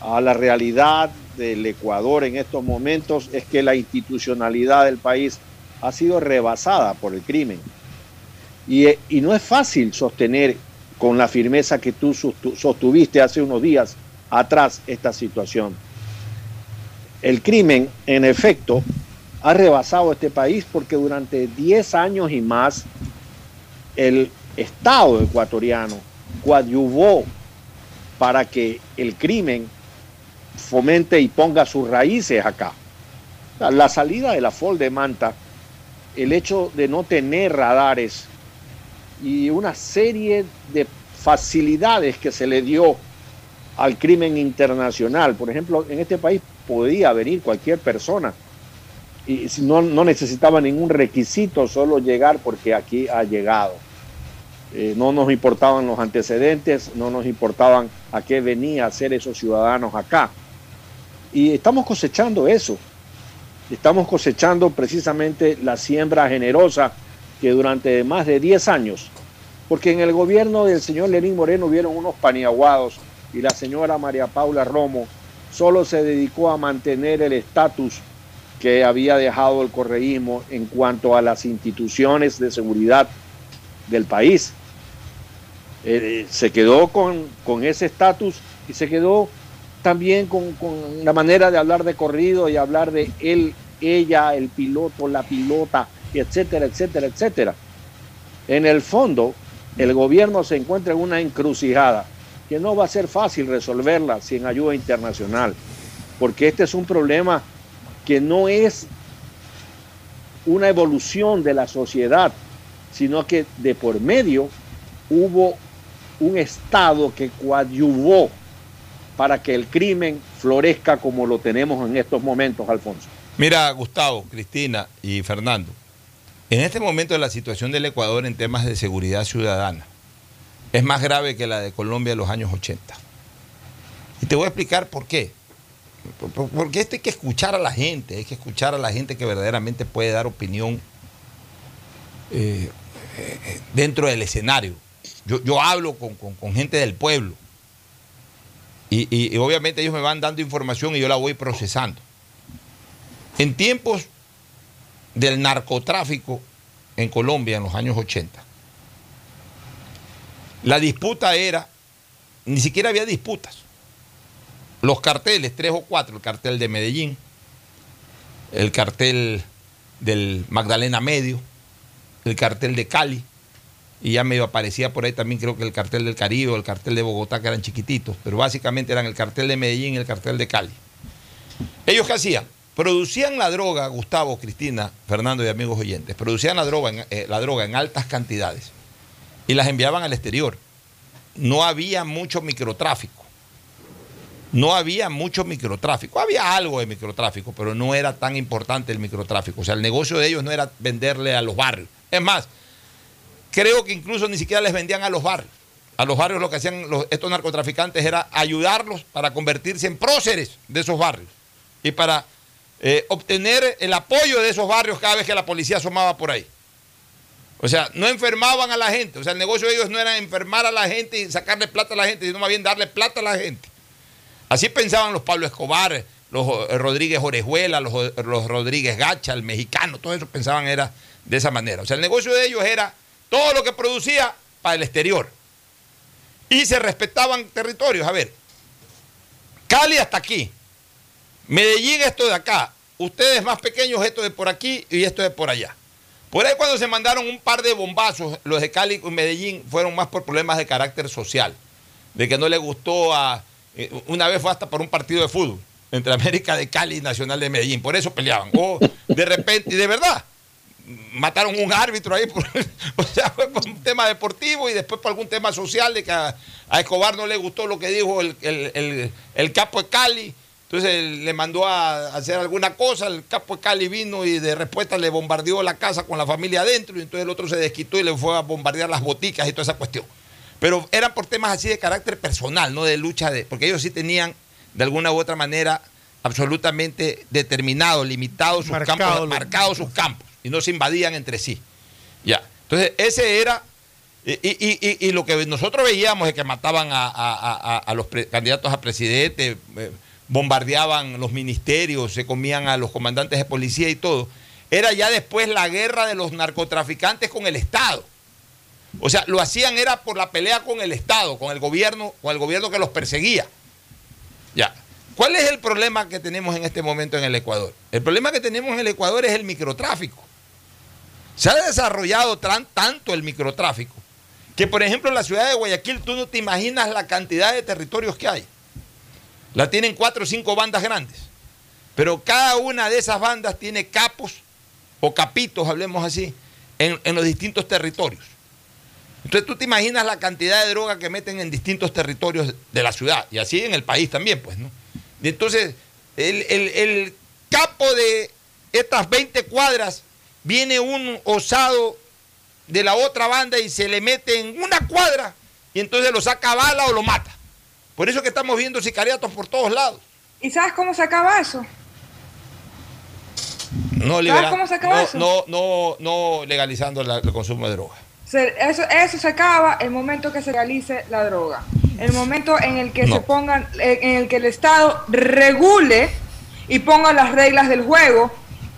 a la realidad del Ecuador en estos momentos es que la institucionalidad del país ha sido rebasada por el crimen. Y, y no es fácil sostener con la firmeza que tú sostuviste hace unos días atrás esta situación. El crimen, en efecto, ha rebasado este país porque durante 10 años y más el Estado ecuatoriano coadyuvó para que el crimen fomente y ponga sus raíces acá. La salida de la FOL de Manta, el hecho de no tener radares y una serie de facilidades que se le dio al crimen internacional. Por ejemplo, en este país podía venir cualquier persona y no, no necesitaba ningún requisito, solo llegar porque aquí ha llegado. Eh, no nos importaban los antecedentes, no nos importaban a qué venía a hacer esos ciudadanos acá. Y estamos cosechando eso. Estamos cosechando precisamente la siembra generosa que durante más de 10 años, porque en el gobierno del señor Lenín Moreno hubieron unos paniaguados y la señora María Paula Romo solo se dedicó a mantener el estatus que había dejado el correísmo en cuanto a las instituciones de seguridad del país. Eh, se quedó con, con ese estatus y se quedó también con, con, la manera de hablar de corrido y hablar de él, ella, el piloto, la pilota, etcétera, etcétera, etcétera. En el fondo, el gobierno se encuentra en una encrucijada que no va a ser fácil resolverla sin ayuda internacional, porque este es un problema que no es una evolución de la sociedad, sino que de por medio hubo un Estado que coadyuvó para que el crimen florezca como lo tenemos en estos momentos, Alfonso. Mira, Gustavo, Cristina y Fernando, en este momento la situación del Ecuador en temas de seguridad ciudadana es más grave que la de Colombia en los años 80. Y te voy a explicar por qué. Porque esto hay que escuchar a la gente, hay que escuchar a la gente que verdaderamente puede dar opinión eh, eh, dentro del escenario. Yo, yo hablo con, con, gente del pueblo y, y, y obviamente ellos me van dando información y yo la voy procesando. En tiempos del narcotráfico en Colombia en los años 80, la disputa era, ni siquiera había disputas. Los carteles, tres o cuatro, el cartel de Medellín, el cartel del Magdalena Medio, el cartel de Cali, y ya medio aparecía por ahí también creo que el cartel del Caribe, el cartel de Bogotá, que eran chiquititos, pero básicamente eran el cartel de Medellín y el cartel de Cali. ¿Ellos qué hacían? Producían la droga, Gustavo, Cristina, Fernando y amigos oyentes, producían la droga en, eh, la droga en altas cantidades y las enviaban al exterior. No había mucho microtráfico. No había mucho microtráfico. Había algo de microtráfico, pero no era tan importante el microtráfico. O sea, el negocio de ellos no era venderle a los barrios. Es más, creo que incluso ni siquiera les vendían a los barrios. A los barrios lo que hacían los, estos narcotraficantes era ayudarlos para convertirse en próceres de esos barrios y para eh, obtener el apoyo de esos barrios cada vez que la policía asomaba por ahí. O sea, no enfermaban a la gente. O sea, el negocio de ellos no era enfermar a la gente y sacarle plata a la gente, sino más bien darle plata a la gente. Así pensaban los Pablo Escobar, los eh, Rodríguez Orejuela, los, Rodríguez Gacha, el mexicano, todo eso pensaban era de esa manera. O sea, el negocio de ellos era todo lo que producía para el exterior. Y se respetaban territorios. A ver, Cali hasta aquí. Medellín esto de acá. Ustedes más pequeños esto de por aquí y esto de por allá. Por ahí cuando se mandaron un par de bombazos, los de Cali y Medellín fueron más por problemas de carácter social. De que no le gustó a... Una vez fue hasta por un partido de fútbol entre América de Cali y Nacional de Medellín. Por eso peleaban. O de repente, y de verdad, mataron un árbitro ahí, [laughs] por, o sea, fue por un tema deportivo y después por algún tema social de que a, Escobar no le gustó lo que dijo el, el, el, capo de Cali Entonces le mandó a hacer alguna cosa, el capo de Cali vino y de respuesta le bombardeó la casa con la familia adentro y entonces el otro se desquitó y le fue a bombardear las boticas y toda esa cuestión. Pero eran por temas así de carácter personal, no de lucha de... Porque ellos sí tenían, de alguna u otra manera, absolutamente determinados, limitados sus Marcado campos, marcados sus campos y no se invadían entre sí. Ya. Entonces, ese era. Y, y- y- y lo que nosotros veíamos es que mataban a, a- a- a los pre- candidatos a presidente, eh, bombardeaban los ministerios, se comían a los comandantes de policía y todo. Era ya después la guerra de los narcotraficantes con el Estado. O sea, lo hacían era por la pelea con el Estado, con el gobierno, con el gobierno que los perseguía. Ya. ¿Cuál es el problema que tenemos en este momento en el Ecuador? El problema que tenemos en el Ecuador es el microtráfico. Se ha desarrollado tran- tanto el microtráfico que, por ejemplo, en la ciudad de Guayaquil tú no te imaginas la cantidad de territorios que hay. La tienen cuatro o cinco bandas grandes. Pero cada una de esas bandas tiene capos o capitos, hablemos así, en los distintos territorios. Entonces tú te imaginas la cantidad de droga que meten en distintos territorios de la ciudad y así en el país también, pues, ¿no? Y entonces, el, el- el capo de estas 20 cuadras viene un osado de la otra banda y se le mete en una cuadra y entonces lo saca a bala o lo mata. Por eso que estamos viendo sicariatos por todos lados. ¿Y sabes cómo se acaba eso? No, ¿Sabes cómo se acaba no, eso? no, no, no legalizando la- el consumo de droga. Se- eso, eso se acaba el momento que se realice la droga. El momento en el que No. se pongan, eh, en el que el Estado regule y ponga las reglas del juego,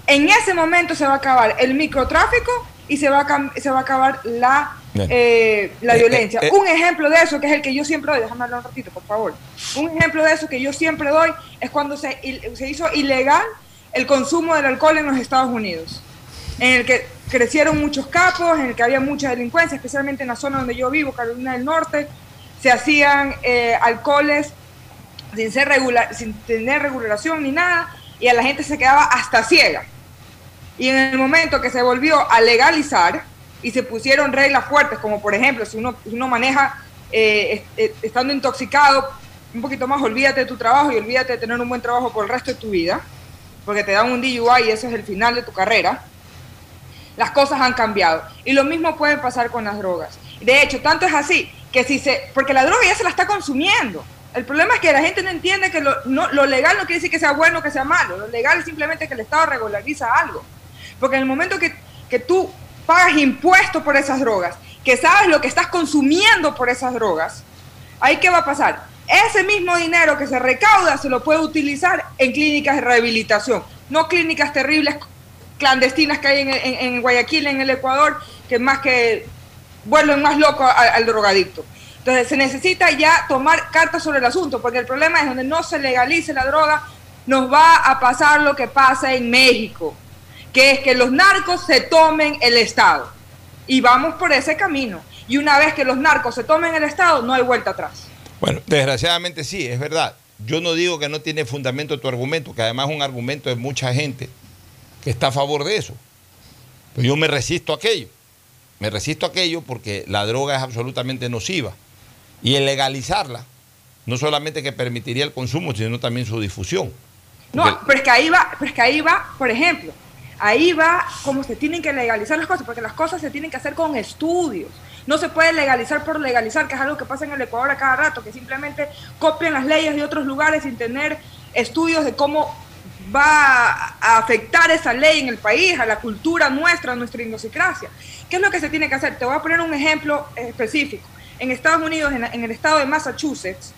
en ese momento se va a acabar el microtráfico y se va a, se va a acabar la, eh, la Eh, violencia. eh, eh. Un ejemplo de eso, que es el que yo siempre doy, déjame hablar un ratito, por favor. Un ejemplo de eso que yo siempre doy es cuando se, se hizo ilegal el consumo del alcohol en los Estados Unidos en el que crecieron muchos capos, en el que había mucha delincuencia, especialmente en la zona donde yo vivo, Carolina del Norte, se hacían eh, alcoholes sin, ser regular, sin tener regulación ni nada, y a la gente se quedaba hasta ciega. Y en el momento que se volvió a legalizar y se pusieron reglas fuertes, como por ejemplo, si uno, uno maneja eh, eh, estando intoxicado, un poquito más, olvídate de tu trabajo y olvídate de tener un buen trabajo por el resto de tu vida, porque te dan un DUI y ese es el final de tu carrera las cosas han cambiado. Y lo mismo puede pasar con las drogas. De hecho, tanto es así que si se, porque la droga ya se la está consumiendo. El problema es que la gente no entiende que lo, no- lo legal no quiere decir que sea bueno o que sea malo. Lo legal es simplemente que el Estado regulariza algo. Porque en el momento que, que tú pagas impuestos por esas drogas, que sabes lo que estás consumiendo por esas drogas, ahí qué va a pasar. Ese mismo dinero que se recauda se lo puede utilizar en clínicas de rehabilitación, no clínicas terribles clandestinas que hay en, Guayaquil, en el Ecuador, que más que vuelven más loco a- al drogadicto. Entonces se necesita ya tomar cartas sobre el asunto, porque el problema es donde no se legalice la droga, nos va a pasar lo que pasa en México, que es que los narcos se tomen el Estado. Y vamos por ese camino. Y una vez que los narcos se tomen el Estado, no hay vuelta atrás. Bueno, desgraciadamente sí, es verdad. Yo no digo que no tiene fundamento tu argumento, que además es un argumento de mucha gente que está a favor de eso. Pero yo me resisto a aquello. Me resisto a aquello porque la droga es absolutamente nociva. Y el legalizarla, no solamente que permitiría el consumo, sino también su difusión. No, pero es que ahí va, pero es que ahí va, por ejemplo, ahí va como se tienen que legalizar las cosas, porque las cosas se tienen que hacer con estudios. No se puede legalizar por legalizar, que es algo que pasa en el Ecuador a cada rato, que simplemente copian las leyes de otros lugares sin tener estudios de cómo va a afectar esa ley en el país, a la cultura nuestra, a nuestra idiosincrasia. ¿Qué es lo que se tiene que hacer? Te voy a poner un ejemplo específico. En Estados Unidos, en, el estado de Massachusetts,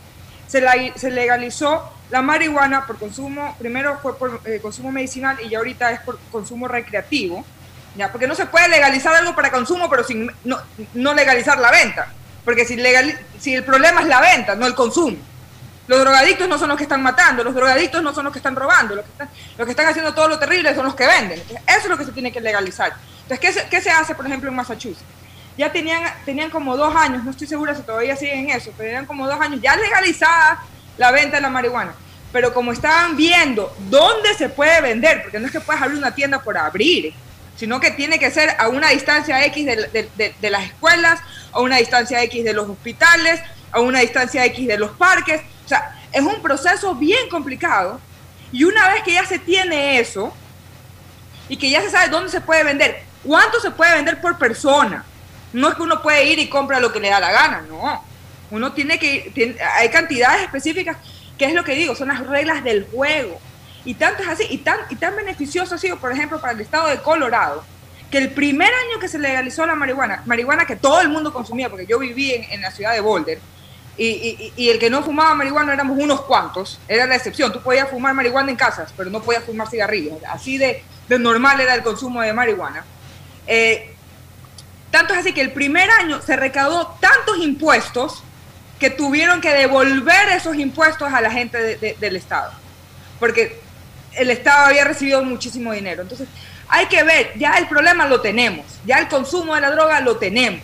se legalizó la marihuana por consumo, primero fue por eh, consumo medicinal y ya ahorita es por consumo recreativo, ¿ya? porque no se puede legalizar algo para consumo pero sin no, no legalizar la venta, porque si, legal, si el problema es la venta, no el consumo. Los drogadictos no son los que están matando, los drogadictos no son los que están robando, los que están, los que están haciendo todo lo terrible son los que venden. Eso es lo que se tiene que legalizar. Entonces, ¿qué se, qué se hace, por ejemplo, en Massachusetts? Ya tenían, tenían como dos años, no estoy segura si todavía siguen eso, pero tenían como dos años ya legalizada la venta de la marihuana. Pero como estaban viendo dónde se puede vender, porque no es que puedas abrir una tienda por abrir, sino que tiene que ser a una distancia X de, de- de- de las escuelas, a una distancia X de los hospitales, a una distancia X de los parques. O sea, es un proceso bien complicado y una vez que ya se tiene eso y que ya se sabe dónde se puede vender, cuánto se puede vender por persona, no es que uno puede ir y compra lo que le da la gana, no. Uno tiene que, tiene- hay cantidades específicas, que es lo que digo, son las reglas del juego. Y tanto es así, y tan, y tan beneficioso ha sido, por ejemplo, para el estado de Colorado, que el primer año que se legalizó la marihuana, marihuana que todo el mundo consumía, porque yo viví en, en la ciudad de Boulder, y, y- el que no fumaba marihuana éramos unos cuantos, era la excepción. Tú podías fumar marihuana en casas, pero no podías fumar cigarrillos. Así de, normal era el consumo de marihuana. Eh, tanto es así que el primer año se recaudó tantos impuestos que tuvieron que devolver esos impuestos a la gente de- de- del Estado. Porque el Estado había recibido muchísimo dinero. Entonces, hay que ver, ya el problema lo tenemos, ya el consumo de la droga lo tenemos.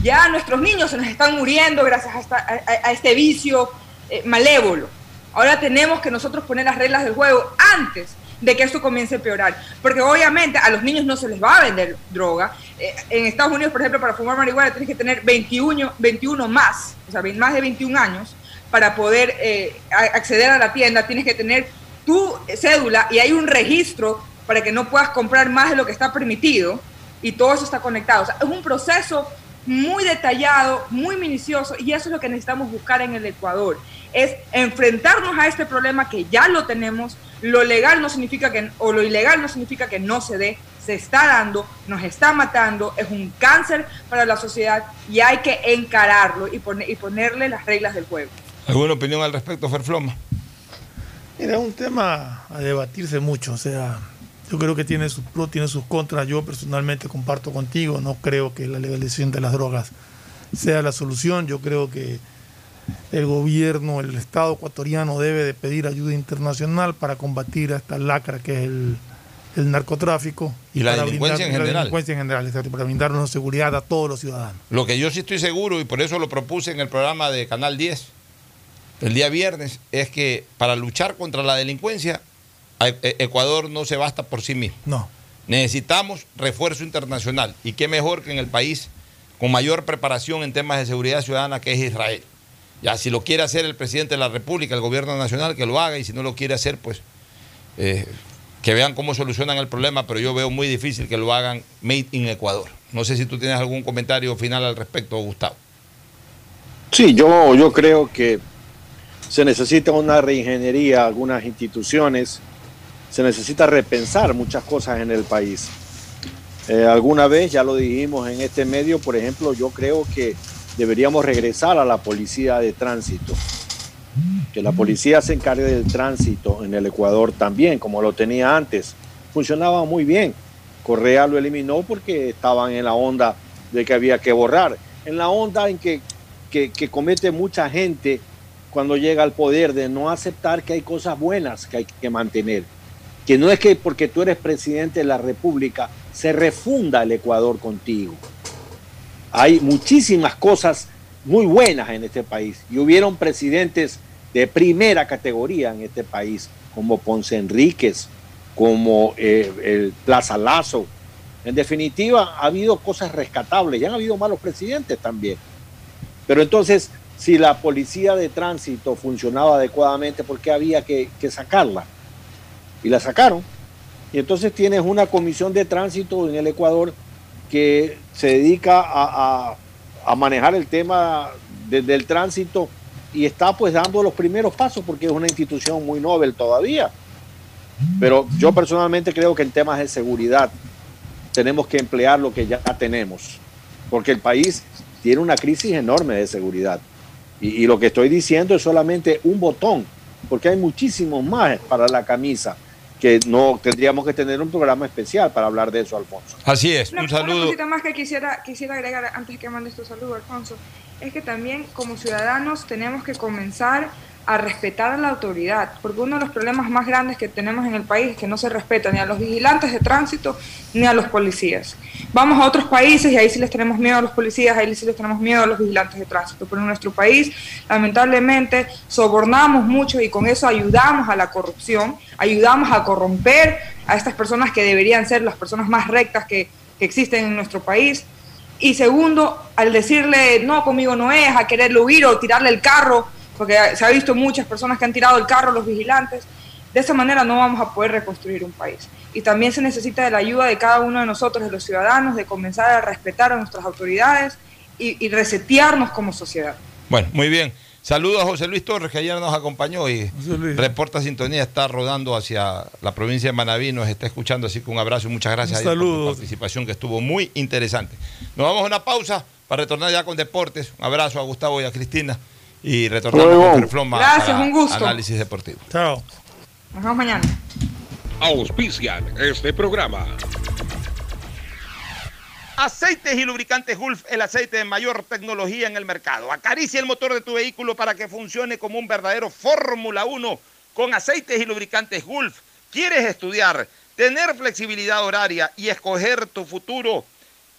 Ya nuestros niños se nos están muriendo gracias a, este vicio eh, malévolo. Ahora tenemos que nosotros poner las reglas del juego antes de que esto comience a empeorar. Porque obviamente a los niños no se les va a vender droga. Eh, en Estados Unidos, por ejemplo, para fumar marihuana tienes que tener 21, 21 más, o sea, más de 21 años para poder eh, acceder a la tienda. Tienes que tener tu cédula y hay un registro para que no puedas comprar más de lo que está permitido y todo eso está conectado. O sea, es un proceso muy detallado, muy minucioso y eso es lo que necesitamos buscar en el Ecuador. Es enfrentarnos a este problema que ya lo tenemos. Lo legal no significa que, o lo ilegal no significa que no se dé, se está dando, nos está matando, es un cáncer para la sociedad y hay que encararlo y, poner, y ponerle las reglas del juego. ¿Alguna opinión al respecto, Ferfloma? Mira, es un tema a debatirse mucho, o sea, yo creo que tiene sus pros, tiene sus contras. Yo personalmente comparto contigo, no creo que la legalización de las drogas sea la solución. Yo creo que el gobierno, el Estado ecuatoriano debe de pedir ayuda internacional para combatir a esta lacra que es el, el narcotráfico. Y la para delincuencia en la general. delincuencia en general, para brindarnos seguridad a todos los ciudadanos. Lo que yo sí estoy seguro, y por eso lo propuse en el programa de Canal 10, el día viernes, es que para luchar contra la delincuencia, Ecuador no se basta por sí mismo. No. Necesitamos refuerzo internacional. Y qué mejor que en el país con mayor preparación en temas de seguridad ciudadana que es Israel. Ya, si lo quiere hacer el presidente de la República, el gobierno nacional, que lo haga, y si no lo quiere hacer, pues eh, que vean cómo solucionan el problema, pero yo veo muy difícil que lo hagan made in Ecuador. No sé si tú tienes algún comentario final al respecto, Gustavo. Sí, yo, yo creo que se necesita una reingeniería, algunas instituciones, se necesita repensar muchas cosas en el país. Eh, alguna vez, ya lo dijimos en este medio, por ejemplo, yo creo que deberíamos regresar a la policía de tránsito, que la policía se encargue del tránsito en el Ecuador también, como lo tenía antes. Funcionaba muy bien. Correa lo eliminó porque estaban en la onda de que había que borrar, en la onda en que, que, que comete mucha gente cuando llega al poder de no aceptar que hay cosas buenas que hay que mantener. Que no es que porque tú eres presidente de la República se refunda el Ecuador contigo. Hay muchísimas cosas muy buenas en este país y hubieron presidentes de primera categoría en este país, como Ponce Enríquez, como eh, el Plaza Lazo. En definitiva, ha habido cosas rescatables y han habido malos presidentes también. Pero entonces, si la policía de tránsito funcionaba adecuadamente, ¿por qué había que, que sacarla? Y la sacaron. Y entonces tienes una comisión de tránsito en el Ecuador que se dedica a, a- manejar el tema de- del tránsito y está pues dando los primeros pasos porque es una institución muy novel todavía. Pero yo personalmente creo que en temas de seguridad tenemos que emplear lo que ya tenemos, porque el país tiene una crisis enorme de seguridad. Y lo que estoy diciendo es solamente un botón, porque hay muchísimos más para la camisa, que no tendríamos que tener un programa especial para hablar de eso, Alfonso. Así es, Una, un una saludo. cosita más que quisiera, quisiera agregar antes que mandes tu saludo, Alfonso, es que también como ciudadanos tenemos que comenzar a respetar a la autoridad, porque uno de los problemas más grandes que tenemos en el país es que no se respeta ni a los vigilantes de tránsito ni a los policías. Vamos a otros países y ahí sí les tenemos miedo a los policías, ahí sí les tenemos miedo a los vigilantes de tránsito, pero en nuestro país lamentablemente sobornamos mucho y con eso ayudamos a la corrupción, ayudamos a corromper a estas personas que deberían ser las personas más rectas que, que existen en nuestro país. Y segundo, al decirle, no, conmigo no es, a quererle huir o tirarle el carro, porque se ha visto muchas personas que han tirado el carro, los vigilantes. De esa manera no vamos a poder reconstruir un país. Y también se necesita de la ayuda de cada uno de nosotros, de los ciudadanos, de comenzar a respetar a nuestras autoridades y, y resetearnos como sociedad. Bueno, muy bien. Saludos a José Luis Torres, que ayer nos acompañó y reporta sintonía, está rodando hacia la provincia de Manaví, nos está escuchando, así que un abrazo y muchas gracias Un a él por su participación, que estuvo muy interesante. Nos vamos a una pausa para retornar ya con deportes. Un abrazo a Gustavo y a Cristina y retornamos con Ferfloma Gracias, para un gusto. análisis deportivo. Chao. Nos vemos mañana. Auspician este programa. Aceites y lubricantes Gulf, el aceite de mayor tecnología en el mercado. Acaricia el motor de tu vehículo para que funcione como un verdadero Fórmula 1 con aceites y lubricantes Gulf. ¿Quieres estudiar, tener flexibilidad horaria y escoger tu futuro?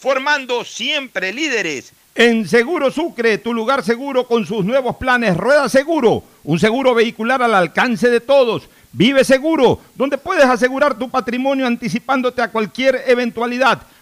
formando siempre líderes. En Seguro Sucre, tu lugar seguro con sus nuevos planes Rueda Seguro, un seguro vehicular al alcance de todos. Vive Seguro, donde puedes asegurar tu patrimonio anticipándote a cualquier eventualidad.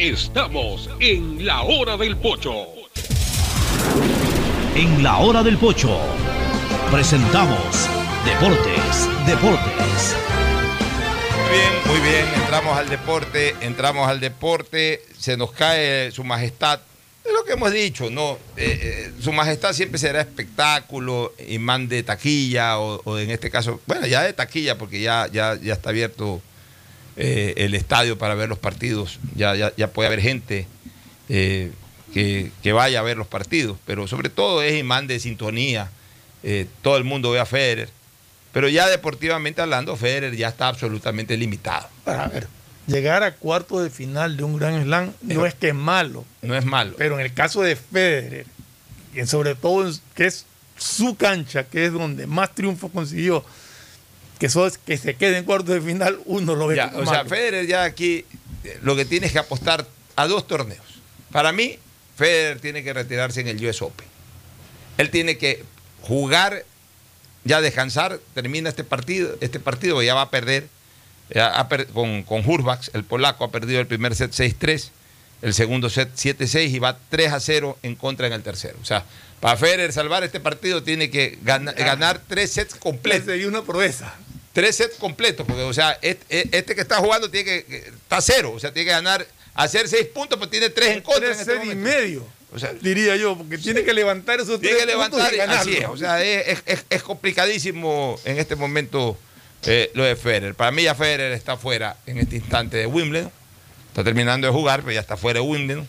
Estamos en la hora del pocho. En la hora del pocho presentamos Deportes, Deportes. Muy bien, muy bien. Entramos al deporte, entramos al deporte. Se nos cae su majestad. Es lo que hemos dicho, ¿no? Eh, eh, su majestad siempre será espectáculo, imán de taquilla, o, o en este caso, bueno, ya de taquilla, porque ya, ya, ya está abierto eh, el estadio para ver los partidos. Ya, ya, ya puede haber gente eh, que, que vaya a ver los partidos, pero sobre todo es imán de sintonía. Eh, todo el mundo ve a Federer. Pero ya deportivamente hablando, Federer ya está absolutamente limitado. Ver, llegar a cuarto de final de un Grand Slam no es que es malo. No es malo. Pero en el caso de Federer, y sobre todo que es su cancha, que es donde más triunfo consiguió, que, eso es que se quede en cuartos de final, uno lo ve Ya, o sea. Federer ya aquí eh, lo que tiene es que apostar a dos torneos. Para mí, Federer tiene que retirarse en el US Open. Él tiene que jugar, ya descansar, termina este partido, este partido ya va a perder ya con, con Hurbax, el polaco, ha perdido el primer set 6-3, el segundo set 7-6 y va 3 a 0 en contra en el tercero. O sea, para Federer salvar este partido tiene que gana- ganar tres sets completos. Y una proeza. Tres sets completos, porque, o sea, este, este que está jugando tiene que, que- está cero, o sea, tiene que ganar, hacer seis puntos, pero tiene tres en contra. Tres en este y medio, O sea, diría yo, porque tiene que levantar esos tiene que tres puntos levantar, y así es, o sea, es, es- es- es complicadísimo en este momento eh, lo de Federer. Para mí ya Federer está fuera en este instante de Wimbledon, está terminando de jugar, pero ya está fuera de Wimbledon.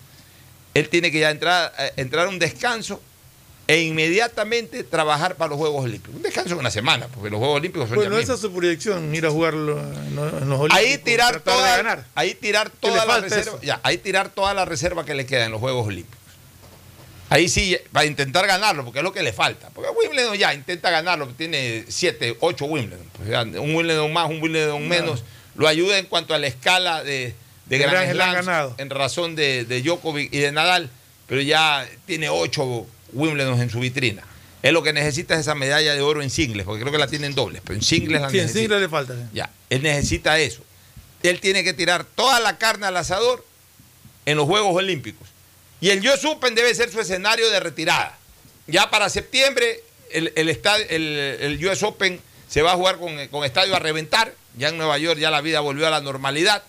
Él tiene que ya entrar, eh, entrar a un descanso e inmediatamente trabajar para los Juegos Olímpicos. Un descanso de una semana, porque los Juegos Olímpicos son Bueno, ya esa mismo. es su proyección, ir a jugarlo en los, los Olímpicos. Ahí tirar toda, ganar. ahí tirar ¿Qué toda la reserva, ya, ahí tirar toda la reserva que le queda en los Juegos Olímpicos. Ahí sí, para intentar ganarlo, porque es lo que le falta. Porque Wimbledon ya intenta ganarlo, tiene 7, 8 Wimbledon. Pues ya, un Wimbledon más, un Wimbledon menos, lo ayuda en cuanto a la escala de, de Grand Slam en razón de, de Djokovic y de Nadal, pero ya tiene 8 Wimbledon en su vitrina. Él lo que necesita es esa medalla de oro en singles, porque creo que la tienen dobles, pero en singles la Sí, en singles le falta. sí. Ya, él necesita eso. Él tiene que tirar toda la carne al asador en los Juegos Olímpicos. Y el US Open debe ser su escenario de retirada. Ya para septiembre el, el, el- el US Open se va a jugar con, con estadio a reventar. Ya en Nueva York ya la vida volvió a la normalidad.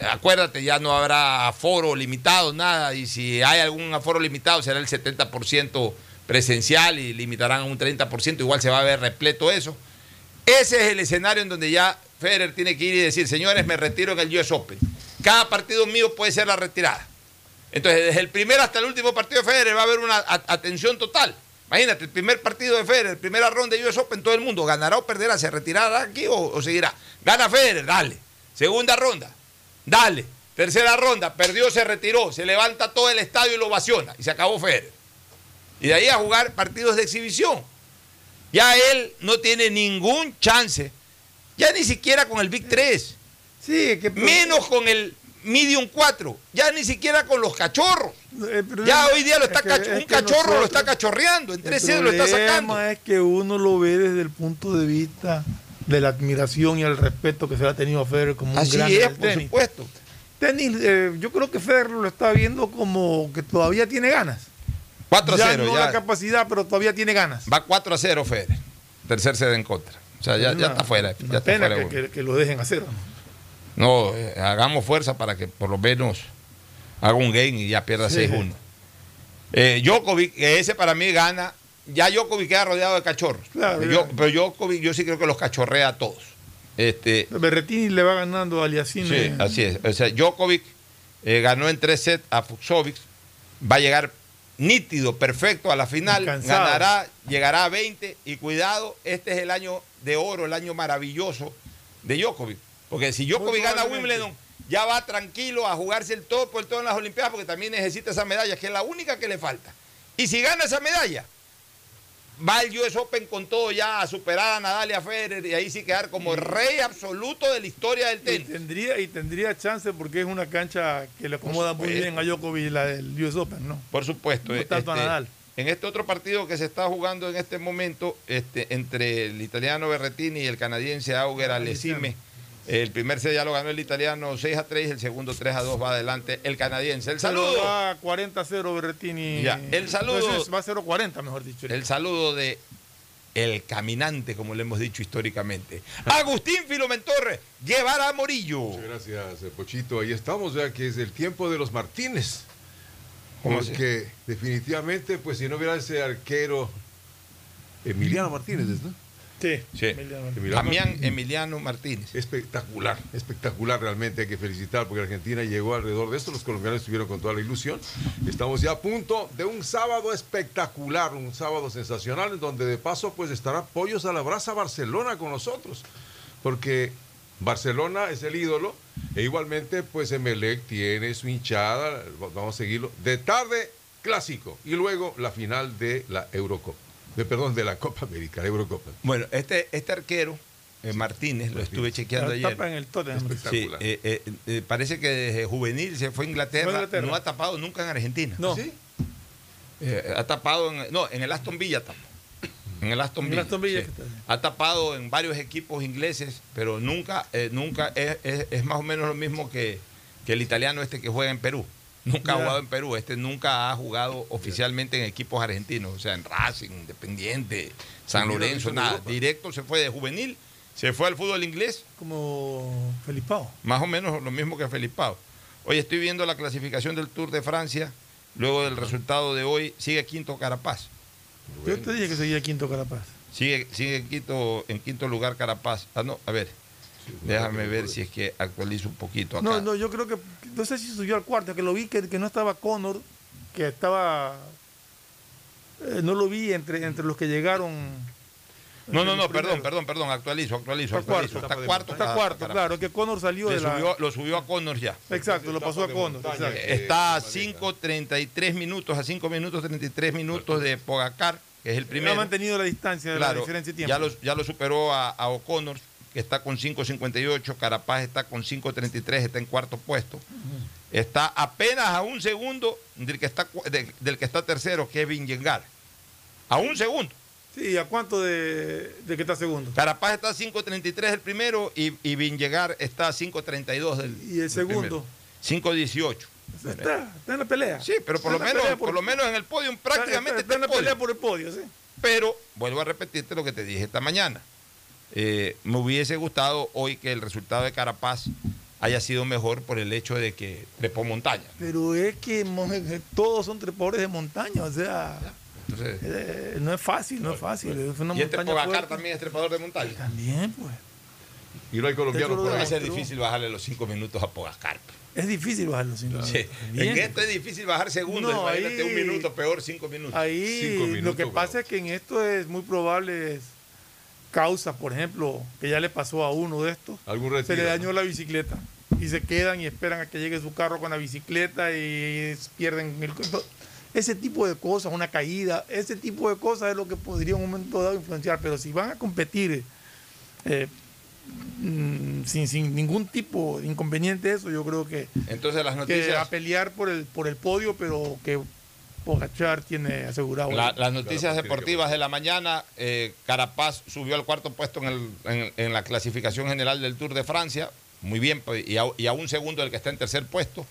Acuérdate, ya no habrá aforo limitado, nada. Y si hay algún aforo limitado será el 70% presencial y limitarán a un 30%. Igual se va a ver repleto eso. Ese es el escenario en donde ya Federer tiene que ir y decir, señores, me retiro en el US Open. Cada partido mío puede ser la retirada. Entonces, desde el primer hasta el último partido de Federer va a haber una atención total. Imagínate, el primer partido de Federer, primera ronda de US Open, todo el mundo ganará o perderá, se retirará aquí o, o seguirá. Gana Federer, dale. Segunda ronda, dale. Tercera ronda, perdió, se retiró, se levanta todo el estadio y lo ovaciona y se acabó Federer. Y de ahí a jugar partidos de exhibición. Ya él no tiene ningún chance, ya ni siquiera con el Big 3. Sí, que menos con el Medium 4, ya ni siquiera con los cachorros. Ya hoy día lo está es que- cacho- es un que cachorro lo está cachorreando, en El 3 lo está sacando. problema es que uno lo ve desde el punto de vista de la admiración y el respeto que se le ha tenido a Federer como un Así grande es, por tenis. supuesto. Tenis, eh, yo creo que Federer lo está viendo como que todavía tiene ganas. 4 a ya 0, no ya. la capacidad, pero todavía tiene ganas. Va 4 a 0 Federer. Tercer set en contra. O sea, ya, Es ya una- está fuera. Ya Una está pena fuera que, que- que lo dejen hacer. No, eh, hagamos fuerza para que por lo menos haga un game y ya pierda Sí. 6-1. Eh, Djokovic, ese para mí gana. Ya Djokovic queda rodeado de cachorros. Claro, Yo- pero Djokovic yo sí creo que los cachorrea a todos. Este, Berretini le va ganando a Aliassime. Sí, así es. O sea, Djokovic eh, ganó en tres sets a Fuxovic. Va a llegar nítido, perfecto a la final. Ganará, llegará a 20. Y cuidado, este es el año de oro, el año maravilloso de Djokovic. Porque si Djokovic gana. Wimbledon, ya va tranquilo a jugarse el todo por el todo en las Olimpiadas, porque también necesita esa medalla, que es la única que le falta. Y si gana esa medalla, va el US Open con todo ya a superar a Nadal y a Federer y ahí sí quedar como rey absoluto de la historia del Y tenis. tendría, y tendría chance porque es una cancha que le acomoda muy bien a Djokovic la del US Open, ¿no? Por supuesto. No eh, tanto a este, Nadal. En este otro partido que se está jugando en este momento este, entre el italiano Berretini y el canadiense Auger Alesime, el primer set ya lo ganó el italiano 6 a 3, el segundo 3 a 2 va adelante el canadiense. El saludo. Va 40-0 Berretini. Ya, el saludo- Entonces va a 0-40, mejor dicho. El saludo de el caminante, como le hemos dicho históricamente. Agustín Filomentor, Guevara Morillo. Muchas gracias, eh, Pochito. Ahí estamos, ya que es el tiempo de los Martínez. Porque definitivamente, pues si no hubiera ese arquero Emiliano Martínez, ¿no? Sí. Sí. Emiliano Damián Martínez. Emiliano Martínez. Espectacular, espectacular realmente, hay que felicitar porque Argentina llegó alrededor de esto, los colombianos estuvieron con toda la ilusión. Estamos ya a punto de un sábado espectacular, un sábado sensacional, en donde de paso pues estará Pollos a la Brasa Barcelona con nosotros, porque Barcelona es el ídolo e igualmente pues Emelec tiene su hinchada, vamos a seguirlo, de tarde clásico y luego la final de la Eurocopa, de, perdón, de la Copa América, la Eurocopa. Bueno, este, este arquero, eh, Martínez, lo estuve chequeando La ayer. tapa en el Tottenham. Sí, eh, eh, eh, parece que desde juvenil se fue a Inglaterra, no ha tapado nunca en Argentina. No. ¿Sí? Eh, ha tapado en, no, en el Aston Villa tapó. En el Aston En el Villa. Aston Villa sí. que está bien. Ha tapado en varios equipos ingleses, pero nunca, eh, nunca es, es- es más o menos lo mismo que, que el italiano este que juega en Perú. Nunca ha jugado en Perú, este nunca ha jugado oficialmente en equipos argentinos, o sea, en Racing, Independiente, San Lorenzo, en nada. Directo se fue de juvenil, se fue al fútbol inglés, Como Felipao. más o menos lo mismo que Felipao. Hoy estoy viendo la clasificación del Tour de Francia, luego del resultado de hoy, sigue quinto Carapaz. Yo te dije que seguía quinto Carapaz. Sigue, sigue en, quinto, en quinto lugar Carapaz. Ah, no, a ver, déjame ver si es que actualizo un poquito acá. No, no, yo creo que, no sé si subió al cuarto, que lo vi que, que no estaba Connor, que estaba, eh, no lo vi entre, entre los que llegaron. No, no, no, perdón, perdón, perdón, actualizo, actualizo, Está actualizo. cuarto. Está cuarto, Está cuarto, claro, que Connor salió de la... subió, lo subió a Connor ya. Exacto, lo pasó a Connor. exacto. Está a 5.33 minutos, a 5 minutos 33 minutos de Pogacar, que es el Ha primero. mantenido la distancia de la diferencia de tiempo. ya lo, ya lo superó a, a O'Connor, que está con 5.58, Carapaz está con 5.33, está en cuarto puesto. Está apenas a un segundo del que está, del que está tercero, Kevin Yengar. A un segundo. Sí, ¿a cuánto de, de que está segundo? Carapaz está a 5.33 el primero y, y Vingegar está a 5.32 del ¿Y el segundo? 5.18. Está, está en la pelea. Sí, pero por lo, Está menos, por, lo menos en el podio prácticamente está, está en la pelea por el podio, sí. Pero vuelvo a repetirte lo que te dije esta mañana. Eh, me hubiese gustado hoy que el resultado de Carapaz haya sido mejor por el hecho de que trepó montaña. Pero es que todos son trepadores de montaña, o sea, Entonces, eh, no es fácil, no es fácil. Es una y este Pogacar también es trepador de montaña. También, pues. Y no hay colombianos por Va a ahí. ser difícil bajarle los cinco minutos a Pogacar. Es difícil bajar los cinco Sí. Bien. En esto es difícil bajar segundos. No, Imagínate ahí- un minuto, peor cinco minutos. Ahí Cinco lo minutos, que pasa es que en esto es muy probable es causa, por ejemplo, que ya le pasó a uno de estos. Se le dañó la bicicleta y se quedan y esperan a que llegue su carro con la bicicleta y pierden el ese tipo de cosas, una caída, ese tipo de cosas es lo que podría en un momento dado influenciar, pero si van a competir eh, mm, sin, sin ningún tipo de inconveniente eso, yo creo que, Entonces las que noticias... a pelear por el por el podio, pero que Pogachar tiene asegurado. La- las noticias deportivas de la mañana, eh, Carapaz subió al cuarto puesto en, el- en- en la clasificación general del Tour de Francia, muy bien, pues, y a, y a un segundo del que está en tercer puesto.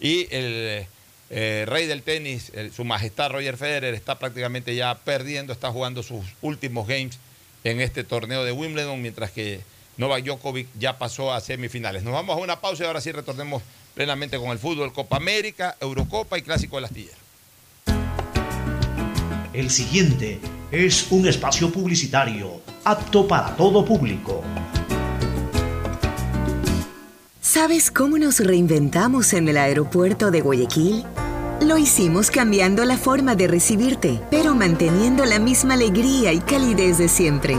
Y el eh, rey del tenis, el- su majestad Roger Federer, está prácticamente ya perdiendo, está jugando sus últimos games en este torneo de Wimbledon, mientras que Novak Djokovic ya pasó a semifinales. Nos vamos a una pausa y ahora sí retornemos plenamente con el fútbol, Copa América, Eurocopa y Clásico de las Astillero. El siguiente es un espacio publicitario apto para todo público. ¿Sabes cómo nos reinventamos en el aeropuerto de Guayaquil? Lo hicimos cambiando la forma de recibirte, pero manteniendo la misma alegría y calidez de siempre.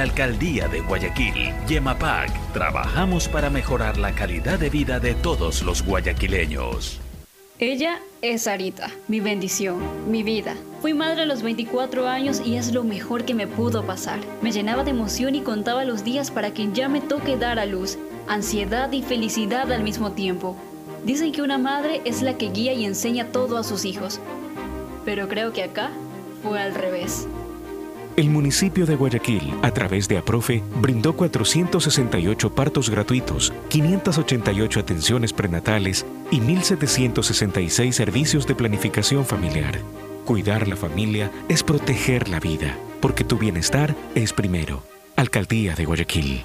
Alcaldía de Guayaquil, Yemapac, trabajamos para mejorar la calidad de vida de todos los guayaquileños. Ella es Sarita, mi bendición, mi vida. Fui madre a los 24 años y es lo mejor que me pudo pasar. Me llenaba de emoción y contaba los días para que ya me toque dar a luz, ansiedad y felicidad al mismo tiempo. Dicen que una madre es la que guía y enseña todo a sus hijos, pero creo que acá fue al revés. El municipio de Guayaquil, a través de APROFE, brindó 468 partos gratuitos, 588 atenciones prenatales y 1.766 servicios de planificación familiar. Cuidar la familia es proteger la vida, porque tu bienestar es primero. Alcaldía de Guayaquil.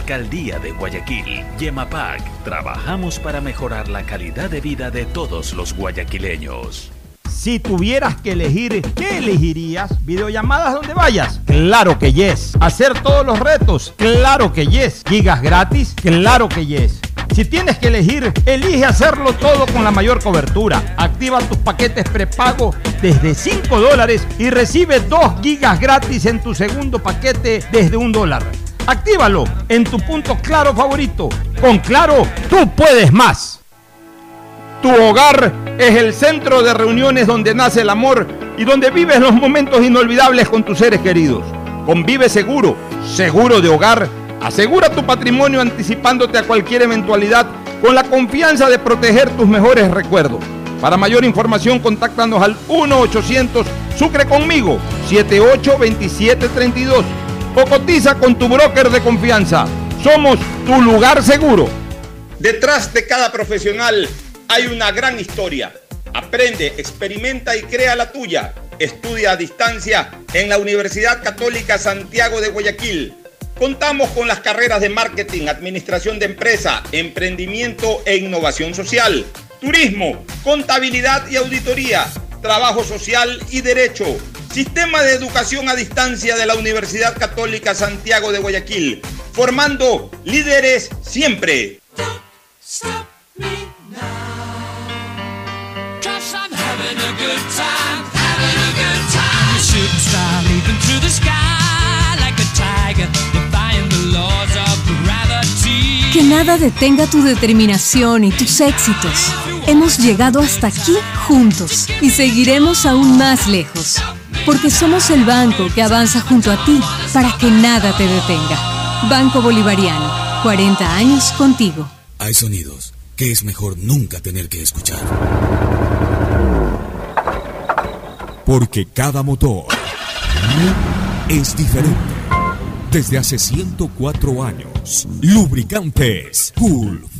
Alcaldía de Guayaquil, Yemapac, trabajamos para mejorar la calidad de vida de todos los guayaquileños. Si tuvieras que elegir, ¿qué elegirías? ¿Videollamadas donde vayas? Claro que yes. ¿Hacer todos los retos? Claro que yes. ¿Gigas gratis? Claro que yes. Si tienes que elegir, elige hacerlo todo con la mayor cobertura. Activa tus paquetes prepago desde 5 dólares y recibe 2 gigas gratis en tu segundo paquete desde un dólar. Actívalo en tu punto claro favorito. Con Claro, tú puedes más. Tu hogar es el centro de reuniones donde nace el amor y donde vives los momentos inolvidables con tus seres queridos. Con Vive Seguro, seguro de hogar, asegura tu patrimonio anticipándote a cualquier eventualidad con la confianza de proteger tus mejores recuerdos. Para mayor información, contáctanos al 1-800 Sucre conmigo 782732 o cotiza con tu broker de confianza. Somos tu lugar seguro. Detrás de cada profesional hay una gran historia. Aprende, experimenta y crea la tuya. Estudia a distancia en la Universidad Católica Santiago de Guayaquil. Contamos con las carreras de marketing, administración de empresa, emprendimiento e innovación social, turismo, contabilidad y auditoría, trabajo social y derecho. Sistema de educación a distancia de la Universidad Católica Santiago de Guayaquil, formando líderes siempre. Que nada detenga tu determinación y tus éxitos. Hemos llegado hasta aquí juntos y seguiremos aún más lejos. Porque somos el banco que avanza junto a ti para que nada te detenga. Banco Bolivariano, 40 años contigo. Hay sonidos que es mejor nunca tener que escuchar. Porque cada motor es diferente. Desde hace 104 años, Lubricantes Gulf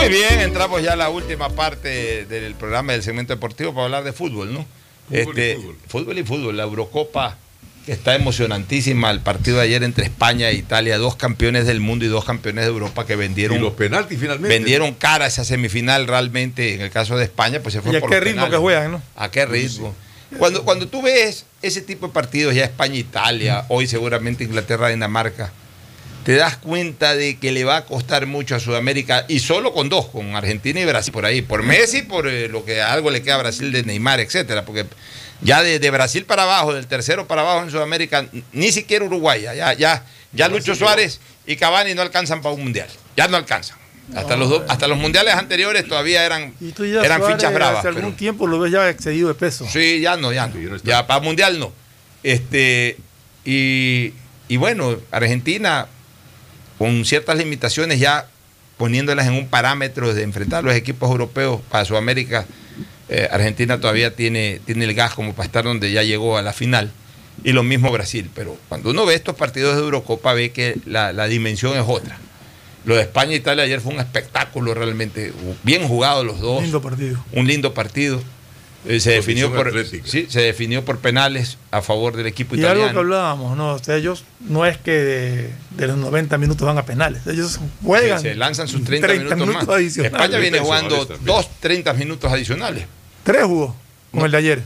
Muy bien, entramos ya a la última parte del programa del segmento deportivo para hablar de fútbol, ¿no? Fútbol y este, fútbol. fútbol y fútbol, la Eurocopa que está emocionantísima, el partido de ayer entre España e Italia, dos campeones del mundo y dos campeones de Europa que vendieron Y los penaltis finalmente. vendieron cara esa semifinal realmente, en el caso de España, pues se fue ¿Y a por qué los ritmo penales. que juegan, no? ¿A qué ritmo? Cuando, cuando tú ves ese tipo de partidos, ya España-Italia, hoy seguramente Inglaterra-Dinamarca, te das cuenta de que le va a costar mucho a Sudamérica, y solo con dos, con Argentina y Brasil por ahí, por Messi, por eh, lo que algo le queda a Brasil de Neymar, etcétera, porque ya de, de Brasil para abajo, del tercero para abajo en Sudamérica, ni siquiera Uruguay, ya, ya, ya, ya Lucho Suárez y Cavani no alcanzan para un mundial, ya no alcanzan. Hasta, los, do- hasta los mundiales anteriores todavía eran, Y tú ya eran Suárez, fichas bravas. Hace algún pero- tiempo lo ves ya excedido de peso. Sí, ya no, ya no. Ya para mundial no. Este, y, y bueno, Argentina, con ciertas limitaciones, ya poniéndolas en un parámetro de enfrentar a los equipos europeos para Sudamérica, eh, Argentina todavía tiene, tiene el gas como para estar donde ya llegó a la final. Y lo mismo Brasil. Pero cuando uno ve estos partidos de Eurocopa, ve que la, la dimensión es otra. Lo de España e Italia ayer fue un espectáculo realmente. Bien jugado los dos. Lindo partido. Un lindo partido. Eh, se, definió por, sí, se definió por penales a favor del equipo Y algo que italiano. hablábamos, ¿no? O sea, ellos no es que de, de los 90 minutos van a penales. Ellos juegan. Se lanzan sus 30, minutos, más. adicionales. España viene jugando dos 30 minutos adicionales. Tres jugó con el de ayer.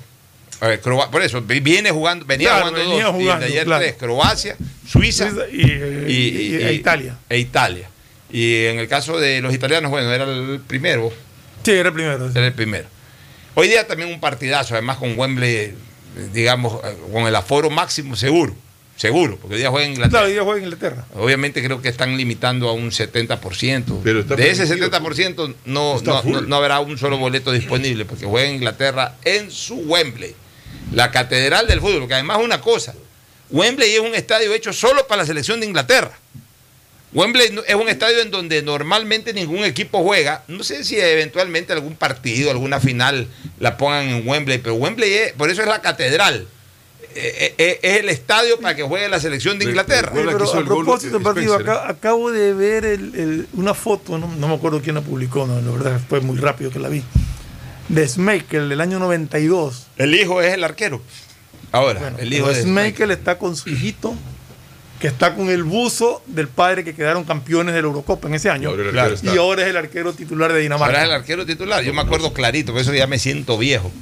A ver, Croa- por eso, vi- viene jugando, venía Claro, jugando venía dos, y el jugando, de ayer claro. tres, Croacia, Suiza Y, y- e Italia. E Italia. Y en el caso de los italianos, bueno, era el primero. Sí, era el primero. Era el primero. Hoy día también un partidazo, además con Wembley, digamos, con el aforo máximo seguro. Seguro, porque hoy día juega en Inglaterra. Claro, ellos juegan en Inglaterra. Obviamente creo que están limitando a un 70%. Pero está de ese permitido 70% no, no, no- no habrá un solo boleto disponible porque juega en Inglaterra en su Wembley, la catedral del fútbol, que además es una cosa, Wembley es un estadio hecho solo para la selección de Inglaterra. Wembley es un estadio en donde normalmente ningún equipo juega. No sé si eventualmente algún partido, alguna final la pongan en Wembley, pero Wembley es, por eso es la catedral. eh, eh, es el estadio para que juegue la selección de Inglaterra. Pero a propósito partido, acá- acabo de ver el- el- una foto, no, no me acuerdo quién la publicó, no, la verdad fue muy rápido que la vi, de Schmeichel del año 92. El hijo es el arquero. Ahora, el hijo de Schmeichel está con su hijito, que está con el buzo del padre que quedaron campeones de la Eurocopa en ese año. y ahora es el arquero titular de Dinamarca. Ahora es el arquero titular. Yo me acuerdo clarito, por eso ya me siento viejo.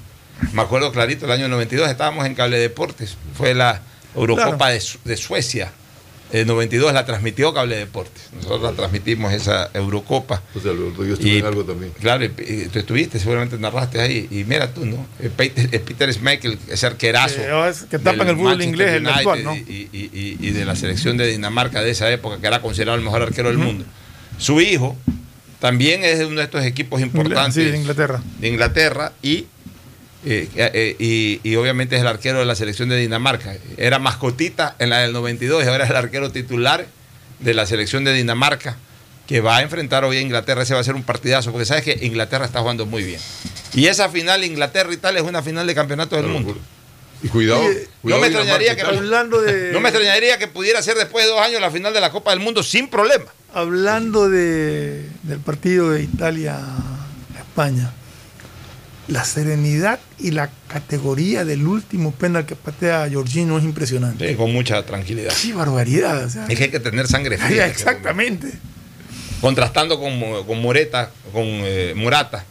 Me acuerdo clarito, el año 92 estábamos en Cable Deportes. Fue la Eurocopa Claro. de, Su- de Suecia. El 92 la transmitió Cable Deportes. Nosotros la transmitimos esa Eurocopa. O sea, yo estuve en algo también. Claro, y, y tú estuviste, seguramente narraste ahí. Y mira tú, ¿no? Eh, Peter, eh, Peter Schmeichel, ese arquerazo. Eh, oh, es que tapan del el fútbol inglés, el actual, ¿no? Y, y- y- y de la selección de Dinamarca de esa época, que era considerado el mejor arquero del mundo. Su hijo también es de uno de estos equipos importantes Sí, de Inglaterra. de Inglaterra y, eh, eh, y, y obviamente es el arquero de la selección de Dinamarca. Era mascotita en la del 92 y ahora es el arquero titular de la selección de Dinamarca que va a enfrentar hoy a Inglaterra. Ese va a ser un partidazo porque sabes que Inglaterra está jugando muy bien. Y esa final Inglaterra y tal es una final de campeonato del mundo. Y cuidado, no me extrañaría que tal. Hablando de- no me extrañaría que pudiera ser después de dos años la final de la Copa del Mundo sin problema. Hablando de, del partido de Italia-España, la serenidad y la categoría del último penal que patea Giorgino es impresionante. Sí, con mucha tranquilidad. Sí, barbaridad. o sea. Es que hay que tener sangre [laughs] fría. Exactamente. contrastando con, con Moreta, con eh, Morata,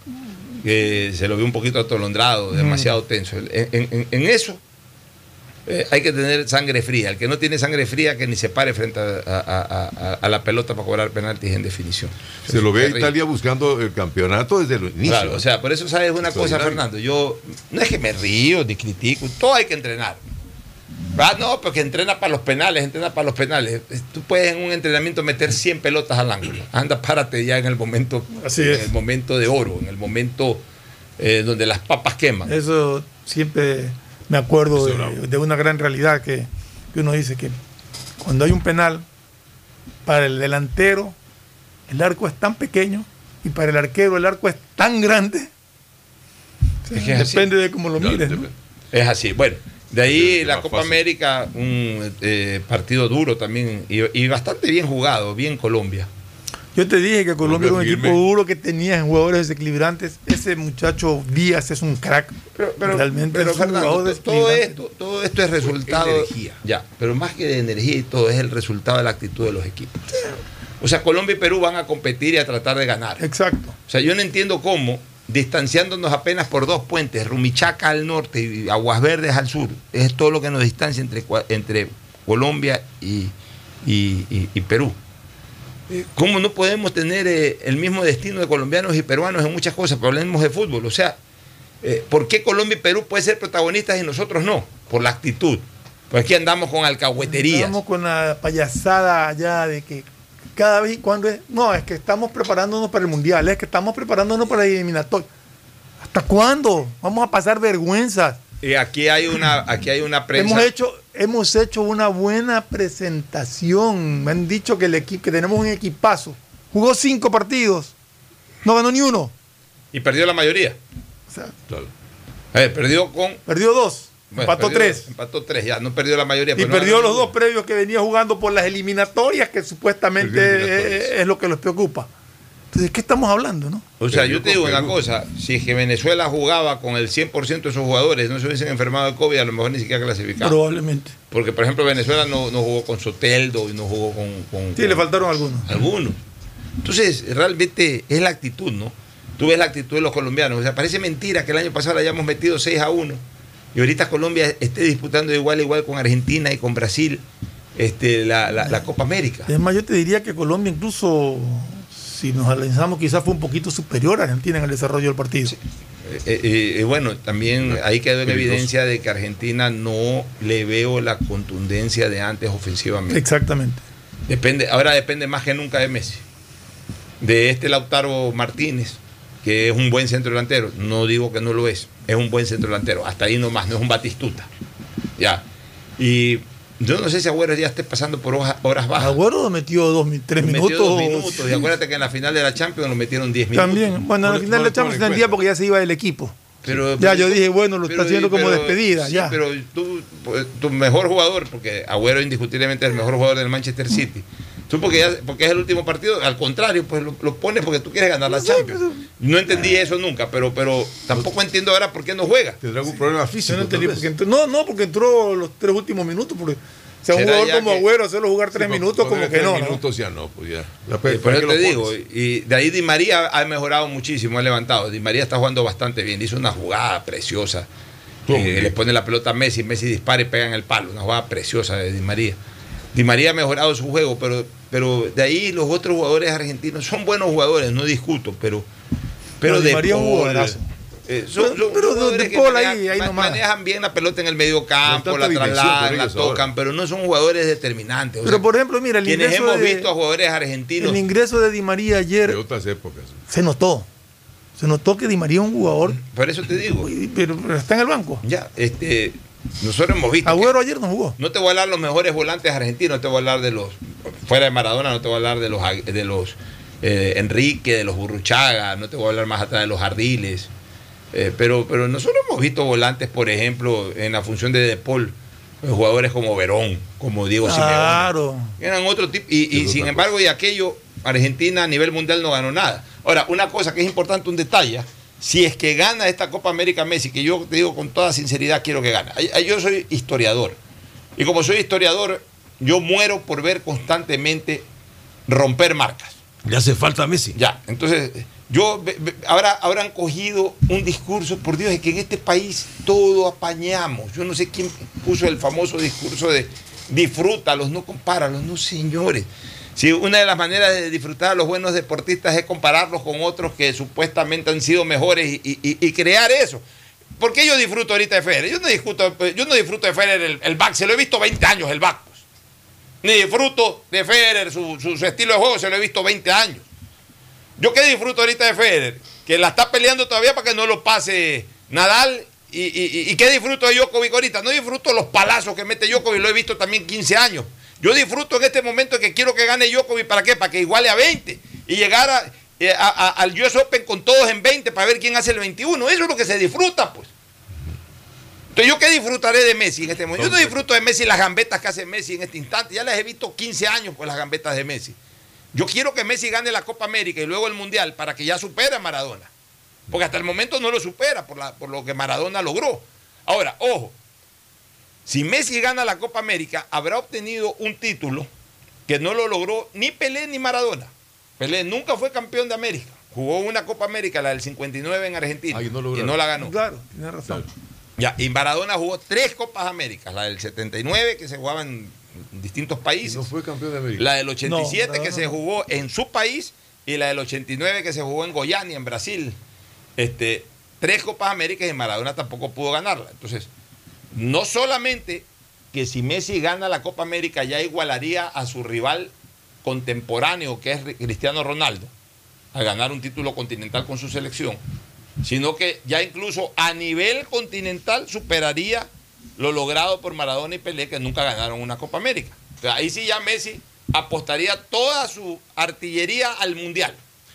que se lo vio un poquito atolondrado, demasiado tenso. En, en- en- en eso eh, hay que tener sangre fría. El que no tiene sangre fría, que ni se pare frente a, a- a- a- a la pelota para cobrar penaltis en definición. Se lo ve a. Italia buscando el campeonato desde el inicio. Claro, o sea, por eso sabes una cosa. Fernando. Yo no es que me río ni critico, todo hay que entrenar. Ah, no, porque entrena para los penales, entrena para los penales. Tú puedes en un entrenamiento meter 100 pelotas al ángulo. Anda, párate ya en el momento, Así en es. el momento de oro, en el momento eh, donde las papas queman. Eso siempre me acuerdo de, de una gran realidad que, que uno dice que cuando hay un penal, para el delantero el arco es tan pequeño y para el arquero el arco es tan grande. Es que es así. Depende de cómo lo mires. ¿no? Es así. Bueno, de ahí la Copa fácil. América, un eh, partido duro también y, y bastante bien jugado, bien Colombia. Yo te dije que Colombia era un equipo duro que tenía jugadores desequilibrantes. Ese muchacho Díaz es un crack. pero, Realmente pero es un Fernando, jugador to- todo esto, todo esto es resultado. energía. Ya, pero más que de energía y todo, es el resultado de la actitud de los equipos. O sea, Colombia y Perú van a competir y a tratar de ganar. Exacto. O sea, yo no entiendo cómo, distanciándonos apenas por dos puentes, Rumichaca al norte y Aguas Verdes al sur, es todo lo que nos distancia entre, cua- entre Colombia y, y- y- y Perú. ¿Cómo no podemos tener eh, el mismo destino de colombianos y peruanos en muchas cosas? Pero hablemos de fútbol. O sea, eh, ¿por qué Colombia y Perú pueden ser protagonistas y nosotros no? Por la actitud. Pues aquí andamos con alcahueterías. Estamos con la payasada allá de que cada vez y cuando es. No, es que estamos preparándonos para el mundial, es que estamos preparándonos para el eliminatorio. ¿Hasta cuándo? Vamos a pasar vergüenzas. Y aquí hay una, aquí hay una prensa. Hemos hecho, hemos hecho una buena presentación. Me han dicho que el equipo, que tenemos un equipazo. Jugó cinco partidos. No ganó ni uno. Y perdió la mayoría. O sea, ver, perdió con. perdió dos. bueno, empató perdió- tres. Empató tres, ya, no perdió la mayoría. Y no perdió los dos previos que venía jugando por las eliminatorias, que supuestamente eliminatorias. es, es lo que los preocupa. Entonces, ¿de qué estamos hablando, no? O sea, yo te digo una cosa, si es que Venezuela jugaba con el 100% de sus jugadores, no se hubiesen enfermado de COVID, a lo mejor ni siquiera clasificaba. Probablemente. Porque, por ejemplo, Venezuela no, no jugó con Soteldo y no jugó con... con- Sí, le faltaron algunos. Algunos. Entonces, realmente es la actitud, ¿no? Tú ves la actitud de los colombianos. O sea, parece mentira que el año pasado le hayamos metido 6 a 1 y ahorita Colombia esté disputando igual a igual con Argentina y con Brasil este, la, la- la Copa América. Es más, yo te diría que Colombia incluso, si nos analizamos, quizás fue un poquito superior a Argentina en el desarrollo del partido. Eh, eh, eh, bueno, también ahí quedó en evidencia de que Argentina no le veo la contundencia de antes ofensivamente. Exactamente. Depende, ahora depende más que nunca de Messi. De este Lautaro Martínez, que es un buen centro delantero. No digo que no lo es, es un buen centro delantero. Hasta ahí nomás, no es un batistuta. Ya. Y yo no sé si Agüero ya esté pasando por hoja- horas bajas. Agüero metió dos, tres Metió minutos. dos minutos. Y acuérdate que en la final de la Champions lo metieron 10 minutos. También. Bueno, al final de la Champions se entendía porque ya se iba del equipo. Pero, Ya yo dije, bueno, lo pero- está haciendo como despedida, sí, ya. pero tú, pues, tu mejor jugador, porque Agüero indiscutiblemente es el mejor jugador del Manchester City. Tú porque, ya- porque es el último partido, al contrario, pues lo, lo pones porque tú quieres ganar la Champions. No entendí eso nunca, pero, pero tampoco entiendo ahora por qué no juega. Tendrá algún problema físico. no, entendí tal porque vez. entró- no, no, porque entró los tres últimos minutos. Porque, o sea, un jugador como que- Agüero, hacerlo jugar tres Sí, minutos, como que tres no. ¿no? minutos ya no, pues ya. Ya, ¿para Por eso te digo, pones? y de ahí Di María ha mejorado muchísimo, ha levantado. Di María está jugando bastante bien, hizo una jugada preciosa. Eh, le pone la pelota a Messi, Messi dispara y pega en el palo, una jugada preciosa de Di María. Di María ha mejorado su juego, pero, pero de ahí los otros jugadores argentinos son buenos jugadores, no discuto, pero, pero No, Di de María es un Paul, jugadorazo. eh, son- Pero- son pero de- jugadores de que Paul ahí- manejan, ahí nomás. manejan bien la pelota en el medio campo, la trasladan, por la ahora. tocan, pero no son jugadores determinantes. o Pero sea, por ejemplo, mira, el quienes ingreso, hemos de, visto a jugadores argentinos el ingreso de Di María ayer De otras épocas. se notó. Se notó que Di María es un jugador, Por eso te digo. pero, pero está en el banco. Ya, este, nosotros hemos visto. Agüero ayer no jugó. No te voy a hablar de los mejores volantes argentinos, no te voy a hablar de los. Fuera de Maradona, no te voy a hablar de los, de los eh, Enrique, de los Burruchaga, no te voy a hablar más atrás de los Ardiles. Eh, pero, pero nosotros hemos visto volantes, por ejemplo, en la función de De Paul, eh, jugadores como Verón, como Diego Claro. Simeone. Eran otro tipo. Y, y sin embargo, y aquello, Argentina a nivel mundial no ganó nada. Ahora, una cosa que es importante, un detalle. Si es que gana esta Copa América Messi, que yo te digo con toda sinceridad, quiero que gane. Yo soy historiador. Y como soy historiador, yo muero por ver constantemente romper marcas. Le hace falta a Messi. Ya, entonces, yo ahora habrán cogido un discurso, por Dios, es que en este país todo apañamos. Yo no sé quién puso el famoso discurso de disfrútalos, no compáralos, no señores. Si una de las maneras de disfrutar a los buenos deportistas es compararlos con otros que supuestamente han sido mejores y, crear eso. ¿Por qué yo disfruto ahorita de Federer? Yo no disfruto, yo no disfruto de Federer el, el back, se lo he visto 20 años el back. pues. Ni disfruto de Federer, su, estilo de juego, se lo he visto 20 años. ¿Yo qué disfruto ahorita de Federer? Que la está peleando todavía para que no lo pase Nadal. ¿Y, y, y qué disfruto de Djokovic ahorita? No disfruto los palazos que mete Djokovic, lo he visto también 15 años. Yo disfruto en este momento que quiero que gane Djokovic, ¿para qué? Para que iguale a 20 y llegar a- eh, a- a- al US Open con todos en 20 para ver quién hace el 21. Eso es lo que se disfruta, pues. Entonces, ¿yo qué disfrutaré de Messi en este momento? Yo no disfruto de Messi las gambetas que hace Messi en este instante. Ya las he visto 15 años por las gambetas de Messi. Yo quiero que Messi gane la Copa América y luego el Mundial para que ya supere a Maradona. Porque hasta el momento no lo supera por, la- por lo que Maradona logró. Ahora, ojo, si Messi gana la Copa América, habrá obtenido un título que no lo logró ni Pelé ni Maradona. Pelé nunca fue campeón de América. Jugó una Copa América, la del 59 en Argentina, y no la ganó. Claro, tiene razón. Ya, y Maradona jugó tres Copas Américas, la del 79 que se jugaba en distintos países. No fue campeón de América. La del 87 No, que se no. jugó en su país y la del 89 que se jugó en Goiânia, en Brasil. Este, tres Copas Américas y Maradona tampoco pudo ganarla. Entonces, no solamente que si Messi gana la Copa América ya igualaría a su rival contemporáneo que es Cristiano Ronaldo a ganar un título continental con su selección, sino que ya incluso a nivel continental superaría lo logrado por Maradona y Pelé que nunca ganaron una Copa América. Ahí sí ya Messi apostaría toda su artillería al Mundial.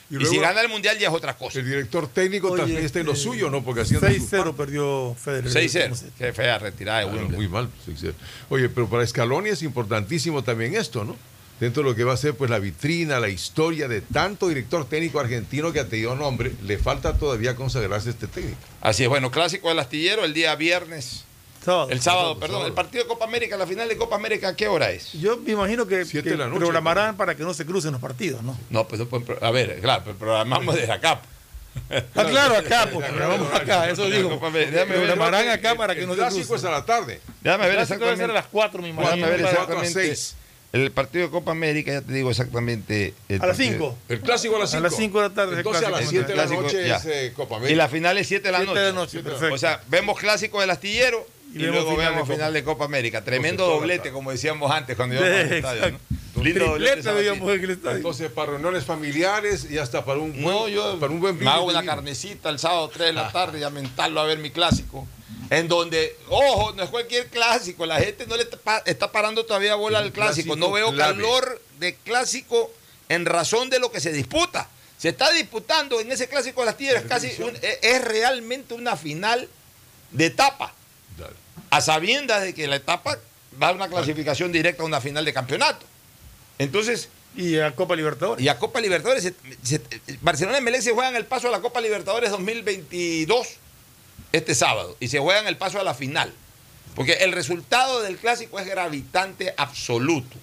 Y si gana el Mundial ya es otra cosa. El director técnico Oye, también está en lo este, suyo, ¿no? Porque haciendo 6-0 perdió Federer. 6-0. Qué fea retirada de Claro, Wimbledon. muy mal. 6-0. Oye, pero para Scaloni es importantísimo también esto, ¿no? Dentro de lo que va a ser pues la vitrina, la historia de tanto director técnico argentino que ha tenido nombre, le falta todavía consagrarse este técnico. Así es, bueno, clásico del astillero el día viernes. Sábado. el sábado, sábado, perdón. sábado. El partido de Copa América, la final de Copa América, ¿a qué hora es? Yo me imagino que, que noche, programarán para que no se crucen los partidos, ¿no? No, pues no a ver, claro, pero programamos desde acá. Ah, claro, acá, pues, [laughs] programamos acá, eso digo. Déjame ver, acá para que el no se clásico es a la tarde. déjame ver El clásico debe ser a exactamente. las 4, me imagino. Déjame ver a exactamente. seis. El partido de Copa América, ya te digo exactamente. el A las partido. 5. El clásico a las A 5. las 5 de la tarde es el Entonces a las clásico. 7 de la Clásico, noche ya. es eh, Copa Y América. la final es 7 de la 7 noche. de la noche, perfecto. O sea, vemos clásico del astillero y, luego final vemos de final de Copa América. Tremendo Entonces, doblete, como decíamos antes cuando íbamos al estadio. ¿no? Lindo doblete. El estadio. Entonces, para reuniones familiares y hasta para un, No, buen- yo para un buen me hago una vino. carnecita el sábado 3 de la tarde y a mentarlo a ver mi clásico. En donde, ojo, no es cualquier clásico, la gente no le está pa- está parando todavía bola al clásico. clásico No veo clave. calor de clásico en razón de lo que se disputa. se está disputando en ese clásico de las Tigres casi un- es, es realmente una final de etapa. A sabiendas de que la etapa va a una clasificación directa a una final de campeonato. Entonces. Y a Copa Libertadores. Y a Copa Libertadores. se- se- Barcelona y Melec se juegan el paso a la Copa Libertadores 2022 este sábado. Y se juegan el paso a la final. Porque el resultado del clásico es gravitante absoluto.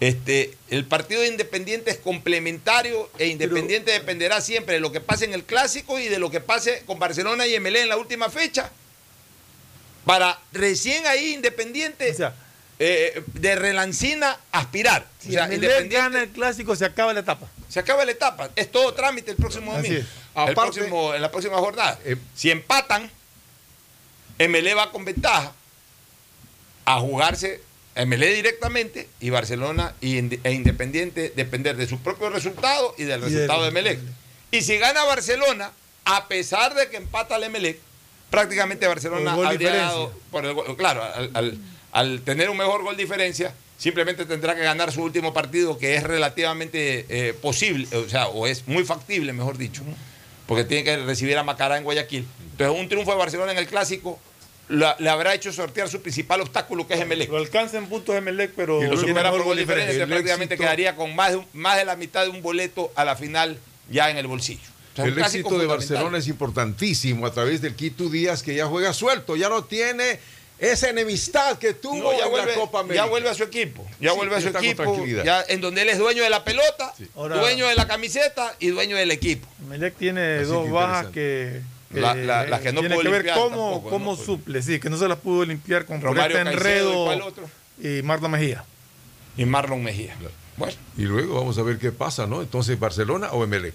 Este, el partido de Independiente es complementario e Independiente dependerá siempre de lo que pase en el clásico y de lo que pase con Barcelona y MLE en la última fecha. Para recién ahí Independiente eh, de relancina aspirar. O Si sea, Emelec Independiente gana el clásico, se acaba la etapa. se acaba la etapa. Es todo trámite el próximo domingo. es. El próximo- en la próxima jornada. si empatan, MLE va con ventaja a jugarse MLE directamente y Barcelona e Independiente depender de su propio resultado y del Y resultado de Melec. Y si gana Barcelona, a pesar de que empata el Emelec, prácticamente Barcelona habría dado, por el gol- claro, al, al- al tener un mejor gol diferencia, simplemente tendrá que ganar su último partido, que es relativamente eh, posible, o sea, o es muy factible, mejor dicho, porque tiene que recibir a Macará en Guayaquil. Entonces, un triunfo de Barcelona en el clásico la- le habrá hecho sortear su principal obstáculo, que es Emelec. Lo alcanza en puntos Emelec, pero Y lo supera por gol diferencia, prácticamente éxito- quedaría con más de, un- más de la mitad de un boleto a la final ya en el bolsillo. El éxito de. Barcelona es importantísimo a través del Quito Díaz que ya juega suelto, ya no tiene esa enemistad que tuvo No, ya, en vuelve, la Copa América. ya vuelve a su equipo. Ya Sí, vuelve a ya su está con equipo. tranquilidad. Ya en donde él es dueño de la pelota, Ahora- dueño de la camiseta y dueño del equipo. Emelec tiene Así dos que bajas que, que, La- la- las que no tiene pudo que ver limpiar cómo, tampoco, cómo suple, sí, que no se las pudo limpiar con Romario este Caicedo, ¿y enredo otro? y Marta Mejía. Y Marlon Mejía. Bueno. Y luego vamos a ver qué pasa, ¿no? Entonces, ¿Barcelona o Emelec?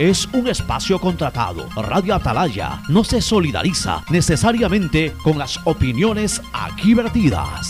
es un espacio contratado. Radio Atalaya no se solidariza necesariamente con las opiniones aquí vertidas.